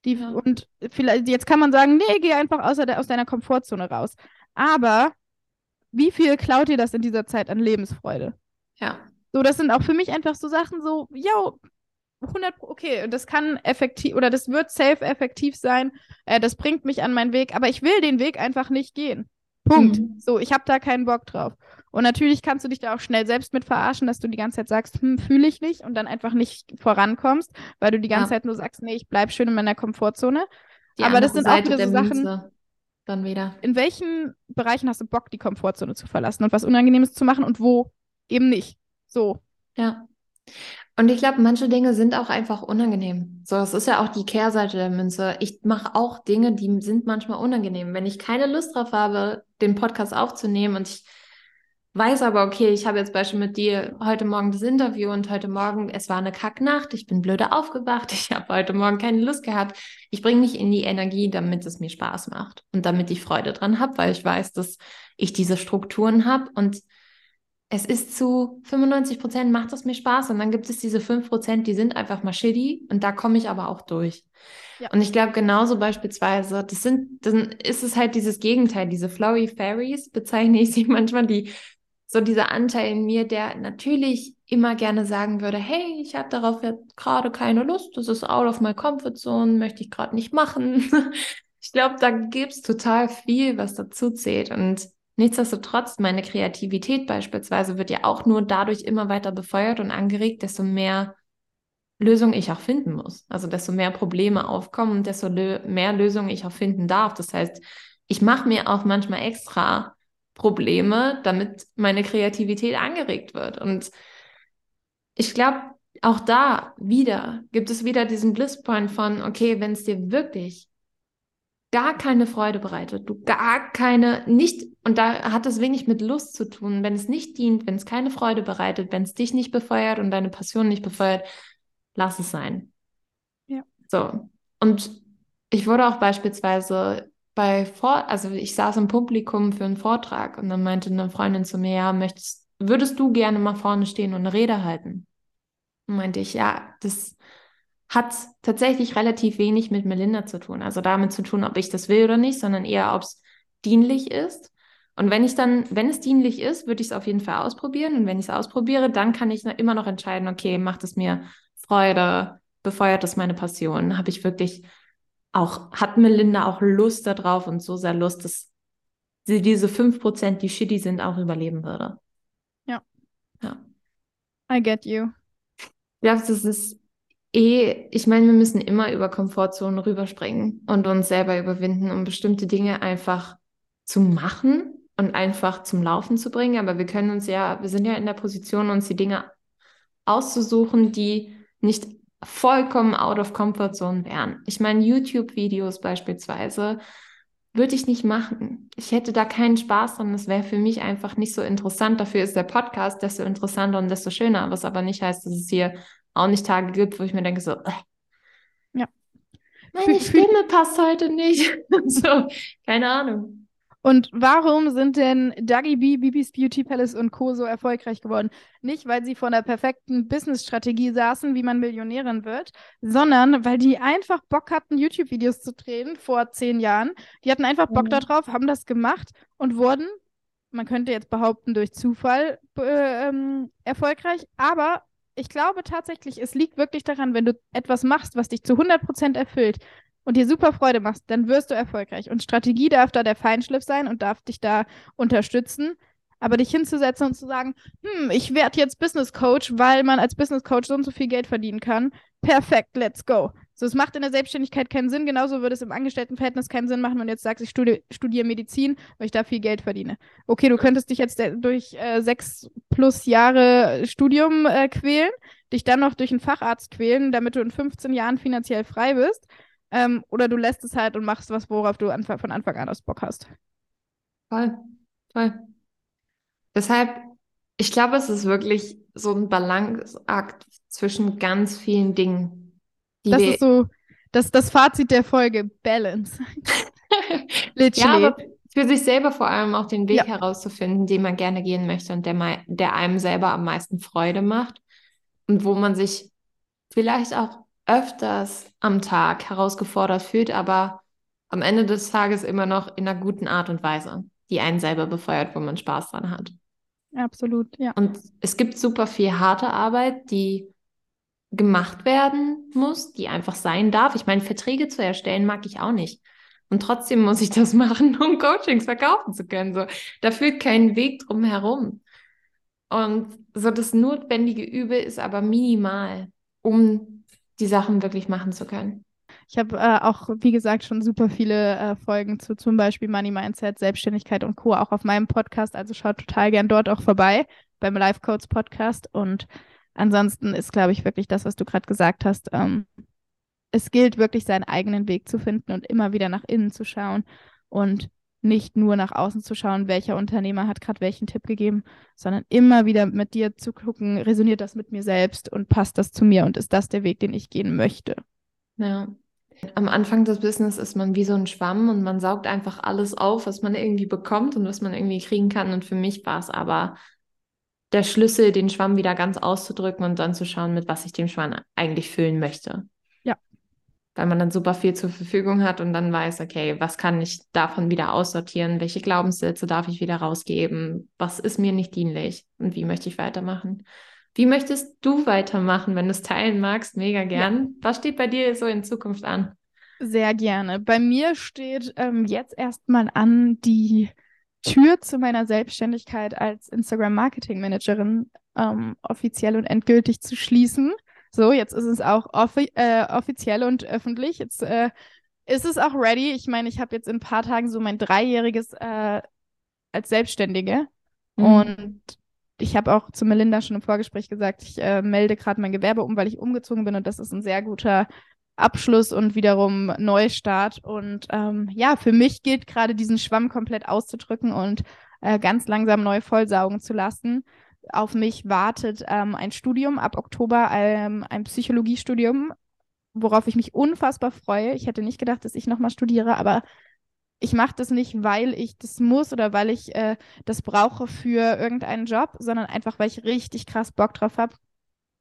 Die, ja. Und vielleicht, jetzt kann man sagen, nee, geh einfach aus, der, aus deiner Komfortzone raus. Aber wie viel klaut dir das in dieser Zeit an Lebensfreude? Ja. So, das sind auch für mich einfach so Sachen so, yo, 100, okay, das kann effektiv oder das wird safe effektiv sein. Äh, das bringt mich an meinen Weg, aber ich will den Weg einfach nicht gehen. Punkt. Mhm. So, ich habe da keinen Bock drauf. Und natürlich kannst du dich da auch schnell selbst mit verarschen, dass du die ganze Zeit sagst, hm, fühle ich nicht und dann einfach nicht vorankommst, weil du die ganze ja. Zeit nur sagst, nee, ich bleib schön in meiner Komfortzone. Die Aber das sind auch wieder so Sachen. Münze. Dann wieder. In welchen Bereichen hast du Bock, die Komfortzone zu verlassen und was Unangenehmes zu machen und wo eben nicht? So. Ja. Und ich glaube, manche Dinge sind auch einfach unangenehm. So, das ist ja auch die Kehrseite der Münze. Ich mache auch Dinge, die sind manchmal unangenehm. Wenn ich keine Lust drauf habe, den Podcast aufzunehmen und ich weiß aber, okay, ich habe jetzt Beispiel mit dir heute Morgen das Interview und heute Morgen, es war eine Kacknacht, ich bin blöde aufgewacht, ich habe heute Morgen keine Lust gehabt. Ich bringe mich in die Energie, damit es mir Spaß macht und damit ich Freude dran habe, weil ich weiß, dass ich diese Strukturen habe und es ist zu 95 Prozent macht es mir Spaß und dann gibt es diese 5 Prozent, die sind einfach mal shitty und da komme ich aber auch durch. Ja. Und ich glaube genauso beispielsweise, das sind, dann ist es halt dieses Gegenteil, diese flowy fairies bezeichne ich sie manchmal, die so dieser Anteil in mir, der natürlich immer gerne sagen würde, hey, ich habe darauf gerade keine Lust, das ist out of my comfort zone, möchte ich gerade nicht machen. ich glaube, da gibt es total viel, was dazu zählt und nichtsdestotrotz, meine Kreativität beispielsweise wird ja auch nur dadurch immer weiter befeuert und angeregt, desto mehr Lösungen ich auch finden muss. Also desto mehr Probleme aufkommen desto mehr Lösungen ich auch finden darf. Das heißt, ich mache mir auch manchmal extra Probleme, damit meine Kreativität angeregt wird. Und ich glaube, auch da wieder gibt es wieder diesen Blisspoint von, okay, wenn es dir wirklich gar keine Freude bereitet, du gar keine, nicht, und da hat es wenig mit Lust zu tun, wenn es nicht dient, wenn es keine Freude bereitet, wenn es dich nicht befeuert und deine Passion nicht befeuert, lass es sein. Ja. So. Und ich wurde auch beispielsweise bei Vor also ich saß im Publikum für einen Vortrag und dann meinte eine Freundin zu mir, ja, möchtest, würdest du gerne mal vorne stehen und eine Rede halten? Und meinte ich, ja, das hat tatsächlich relativ wenig mit Melinda zu tun. Also damit zu tun, ob ich das will oder nicht, sondern eher, ob es dienlich ist. Und wenn ich dann, wenn es dienlich ist, würde ich es auf jeden Fall ausprobieren. Und wenn ich es ausprobiere, dann kann ich immer noch entscheiden, okay, macht es mir Freude, befeuert es meine Passion, habe ich wirklich auch, hat Melinda auch Lust darauf und so sehr Lust, dass sie diese 5%, die shitty sind, auch überleben würde. Ja. Ja. I get you. Ja, das ist eh, ich meine, wir müssen immer über Komfortzonen rüberspringen und uns selber überwinden, um bestimmte Dinge einfach zu machen und einfach zum Laufen zu bringen. Aber wir können uns ja, wir sind ja in der Position, uns die Dinge auszusuchen, die nicht vollkommen out of comfort zone wären. Ich meine, YouTube-Videos beispielsweise würde ich nicht machen. Ich hätte da keinen Spaß dran. Das wäre für mich einfach nicht so interessant. Dafür ist der Podcast desto interessanter und desto schöner. Was aber nicht heißt, dass es hier auch nicht Tage gibt, wo ich mir denke so, äh, ja. Meine Stimme passt heute nicht. so, keine Ahnung. Und warum sind denn Dougie B, Bibis Beauty Palace und Co. so erfolgreich geworden? Nicht, weil sie vor einer perfekten Business-Strategie saßen, wie man Millionärin wird, sondern weil die einfach Bock hatten, YouTube-Videos zu drehen vor zehn Jahren. Die hatten einfach Bock mhm. darauf, haben das gemacht und wurden, man könnte jetzt behaupten, durch Zufall äh, ähm, erfolgreich. Aber ich glaube tatsächlich, es liegt wirklich daran, wenn du etwas machst, was dich zu 100% erfüllt, und dir super Freude machst, dann wirst du erfolgreich. Und Strategie darf da der Feinschliff sein und darf dich da unterstützen. Aber dich hinzusetzen und zu sagen, hm, ich werde jetzt Business Coach, weil man als Business Coach so und so viel Geld verdienen kann. Perfekt, let's go. So, es macht in der Selbstständigkeit keinen Sinn. Genauso würde es im Angestelltenverhältnis keinen Sinn machen, wenn du jetzt sagst, ich studi studiere Medizin, weil ich da viel Geld verdiene. Okay, du könntest dich jetzt äh, durch äh, sechs plus Jahre Studium äh, quälen, dich dann noch durch einen Facharzt quälen, damit du in 15 Jahren finanziell frei bist. Ähm, oder du lässt es halt und machst was, worauf du Anfang, von Anfang an aus Bock hast. Voll, voll. Deshalb, ich glaube, es ist wirklich so ein Balanceakt zwischen ganz vielen Dingen. das ist so das, das Fazit der Folge, Balance. ja, aber für sich selber vor allem auch den Weg ja. herauszufinden, den man gerne gehen möchte und der, der einem selber am meisten Freude macht und wo man sich vielleicht auch öfters am Tag herausgefordert fühlt, aber am Ende des Tages immer noch in einer guten Art und Weise, die einen selber befeuert, wo man Spaß dran hat. Absolut, ja. Und es gibt super viel harte Arbeit, die gemacht werden muss, die einfach sein darf. Ich meine, Verträge zu erstellen mag ich auch nicht. Und trotzdem muss ich das machen, um Coachings verkaufen zu können. So, da führt kein Weg drum herum. Und so das notwendige Übel ist aber minimal, um die Sachen wirklich machen zu können. Ich habe äh, auch, wie gesagt, schon super viele äh, Folgen zu zum Beispiel Money Mindset, Selbstständigkeit und Co. auch auf meinem Podcast. Also schaut total gern dort auch vorbei beim Life Codes Podcast. Und ansonsten ist, glaube ich, wirklich das, was du gerade gesagt hast. Ähm, es gilt wirklich, seinen eigenen Weg zu finden und immer wieder nach innen zu schauen und nicht nur nach außen zu schauen, welcher Unternehmer hat gerade welchen Tipp gegeben, sondern immer wieder mit dir zu gucken, resoniert das mit mir selbst und passt das zu mir und ist das der Weg, den ich gehen möchte. Ja. Am Anfang des Business ist man wie so ein Schwamm und man saugt einfach alles auf, was man irgendwie bekommt und was man irgendwie kriegen kann. Und für mich war es aber der Schlüssel, den Schwamm wieder ganz auszudrücken und dann zu schauen, mit was ich den Schwamm eigentlich füllen möchte weil man dann super viel zur Verfügung hat und dann weiß, okay, was kann ich davon wieder aussortieren, welche Glaubenssätze darf ich wieder rausgeben, was ist mir nicht dienlich und wie möchte ich weitermachen. Wie möchtest du weitermachen, wenn du es teilen magst? Mega gern. Ja. Was steht bei dir so in Zukunft an? Sehr gerne. Bei mir steht ähm, jetzt erstmal an, die Tür zu meiner Selbstständigkeit als Instagram Marketing Managerin ähm, offiziell und endgültig zu schließen. So, jetzt ist es auch offi äh, offiziell und öffentlich. Jetzt äh, ist es auch ready. Ich meine, ich habe jetzt in ein paar Tagen so mein Dreijähriges äh, als Selbstständige. Mhm. Und ich habe auch zu Melinda schon im Vorgespräch gesagt, ich äh, melde gerade mein Gewerbe um, weil ich umgezogen bin und das ist ein sehr guter Abschluss und wiederum Neustart. Und ähm, ja, für mich gilt gerade diesen Schwamm komplett auszudrücken und äh, ganz langsam neu vollsaugen zu lassen auf mich wartet ähm, ein Studium ab Oktober, ähm, ein Psychologiestudium, worauf ich mich unfassbar freue. Ich hätte nicht gedacht, dass ich nochmal studiere, aber ich mache das nicht, weil ich das muss oder weil ich äh, das brauche für irgendeinen Job, sondern einfach, weil ich richtig krass Bock drauf habe,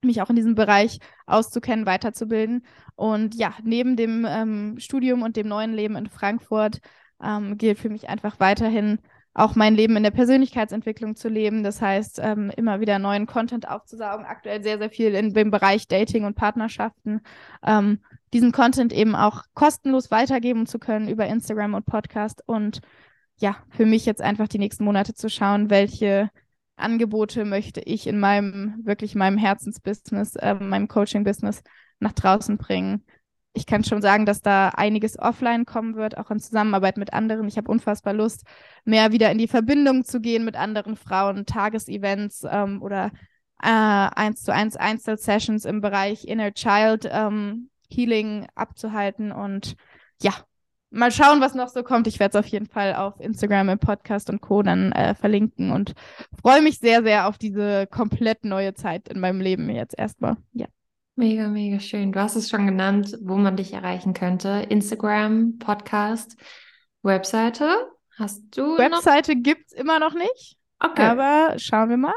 mich auch in diesem Bereich auszukennen, weiterzubilden. Und ja, neben dem ähm, Studium und dem neuen Leben in Frankfurt ähm, gilt für mich einfach weiterhin auch mein Leben in der Persönlichkeitsentwicklung zu leben. Das heißt, ähm, immer wieder neuen Content aufzusaugen. Aktuell sehr, sehr viel in dem Bereich Dating und Partnerschaften. Ähm, diesen Content eben auch kostenlos weitergeben zu können über Instagram und Podcast. Und ja, für mich jetzt einfach die nächsten Monate zu schauen, welche Angebote möchte ich in meinem, wirklich meinem Herzensbusiness, äh, meinem Coaching-Business nach draußen bringen ich kann schon sagen, dass da einiges offline kommen wird, auch in Zusammenarbeit mit anderen. Ich habe unfassbar Lust, mehr wieder in die Verbindung zu gehen mit anderen Frauen, Tagesevents ähm, oder äh, eins zu eins Einzelsessions im Bereich Inner Child ähm, Healing abzuhalten und ja, mal schauen, was noch so kommt. Ich werde es auf jeden Fall auf Instagram im Podcast und Co. dann äh, verlinken und freue mich sehr, sehr auf diese komplett neue Zeit in meinem Leben jetzt erstmal. Ja. Mega, mega schön. Du hast es schon genannt, wo man dich erreichen könnte. Instagram, Podcast, Webseite. Hast du Webseite gibt es immer noch nicht. Okay. Aber schauen wir mal.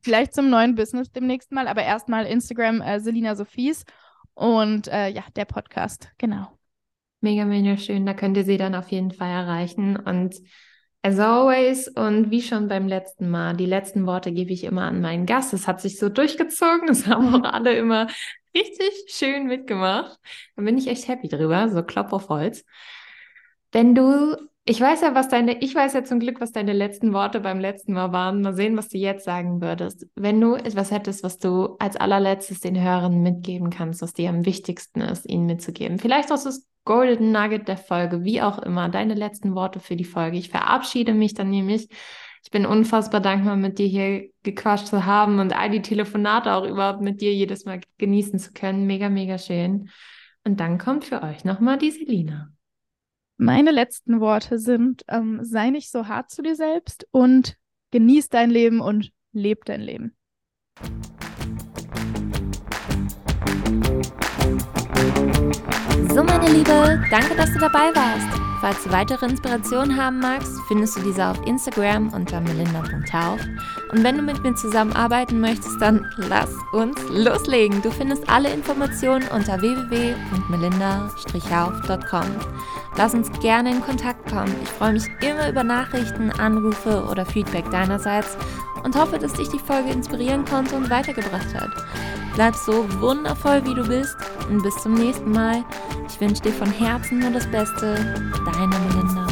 Vielleicht zum neuen Business demnächst mal. Aber erstmal Instagram äh, Selina Sophies und äh, ja, der Podcast. Genau. Mega, mega schön. Da könnt ihr sie dann auf jeden Fall erreichen. Und As always und wie schon beim letzten Mal, die letzten Worte gebe ich immer an meinen Gast. Es hat sich so durchgezogen, es haben auch alle immer richtig schön mitgemacht. Da bin ich echt happy drüber, so Klopf auf Holz. Wenn du, ich weiß ja, was deine, ich weiß ja zum Glück, was deine letzten Worte beim letzten Mal waren. Mal sehen, was du jetzt sagen würdest. Wenn du etwas hättest, was du als allerletztes den Hörern mitgeben kannst, was dir am wichtigsten ist, ihnen mitzugeben. Vielleicht auch das Golden Nugget der Folge, wie auch immer, deine letzten Worte für die Folge. Ich verabschiede mich dann nämlich. Ich bin unfassbar dankbar, mit dir hier gequatscht zu haben und all die Telefonate auch überhaupt mit dir jedes Mal genießen zu können. Mega, mega schön. Und dann kommt für euch nochmal die Selina. Meine letzten Worte sind, ähm, sei nicht so hart zu dir selbst und genieß dein Leben und leb dein Leben. So, meine Liebe, danke, dass du dabei warst. Falls du weitere Inspirationen haben magst, findest du diese auf Instagram unter melinda.tauf. Und wenn du mit mir zusammenarbeiten möchtest, dann lass uns loslegen. Du findest alle Informationen unter www.melinda-hauf.com. Lass uns gerne in Kontakt kommen. Ich freue mich immer über Nachrichten, Anrufe oder Feedback deinerseits und hoffe, dass dich die Folge inspirieren konnte und weitergebracht hat. Bleib so wundervoll, wie du bist und bis zum nächsten Mal. Ich wünsche dir von Herzen nur das Beste. Deine Melinda.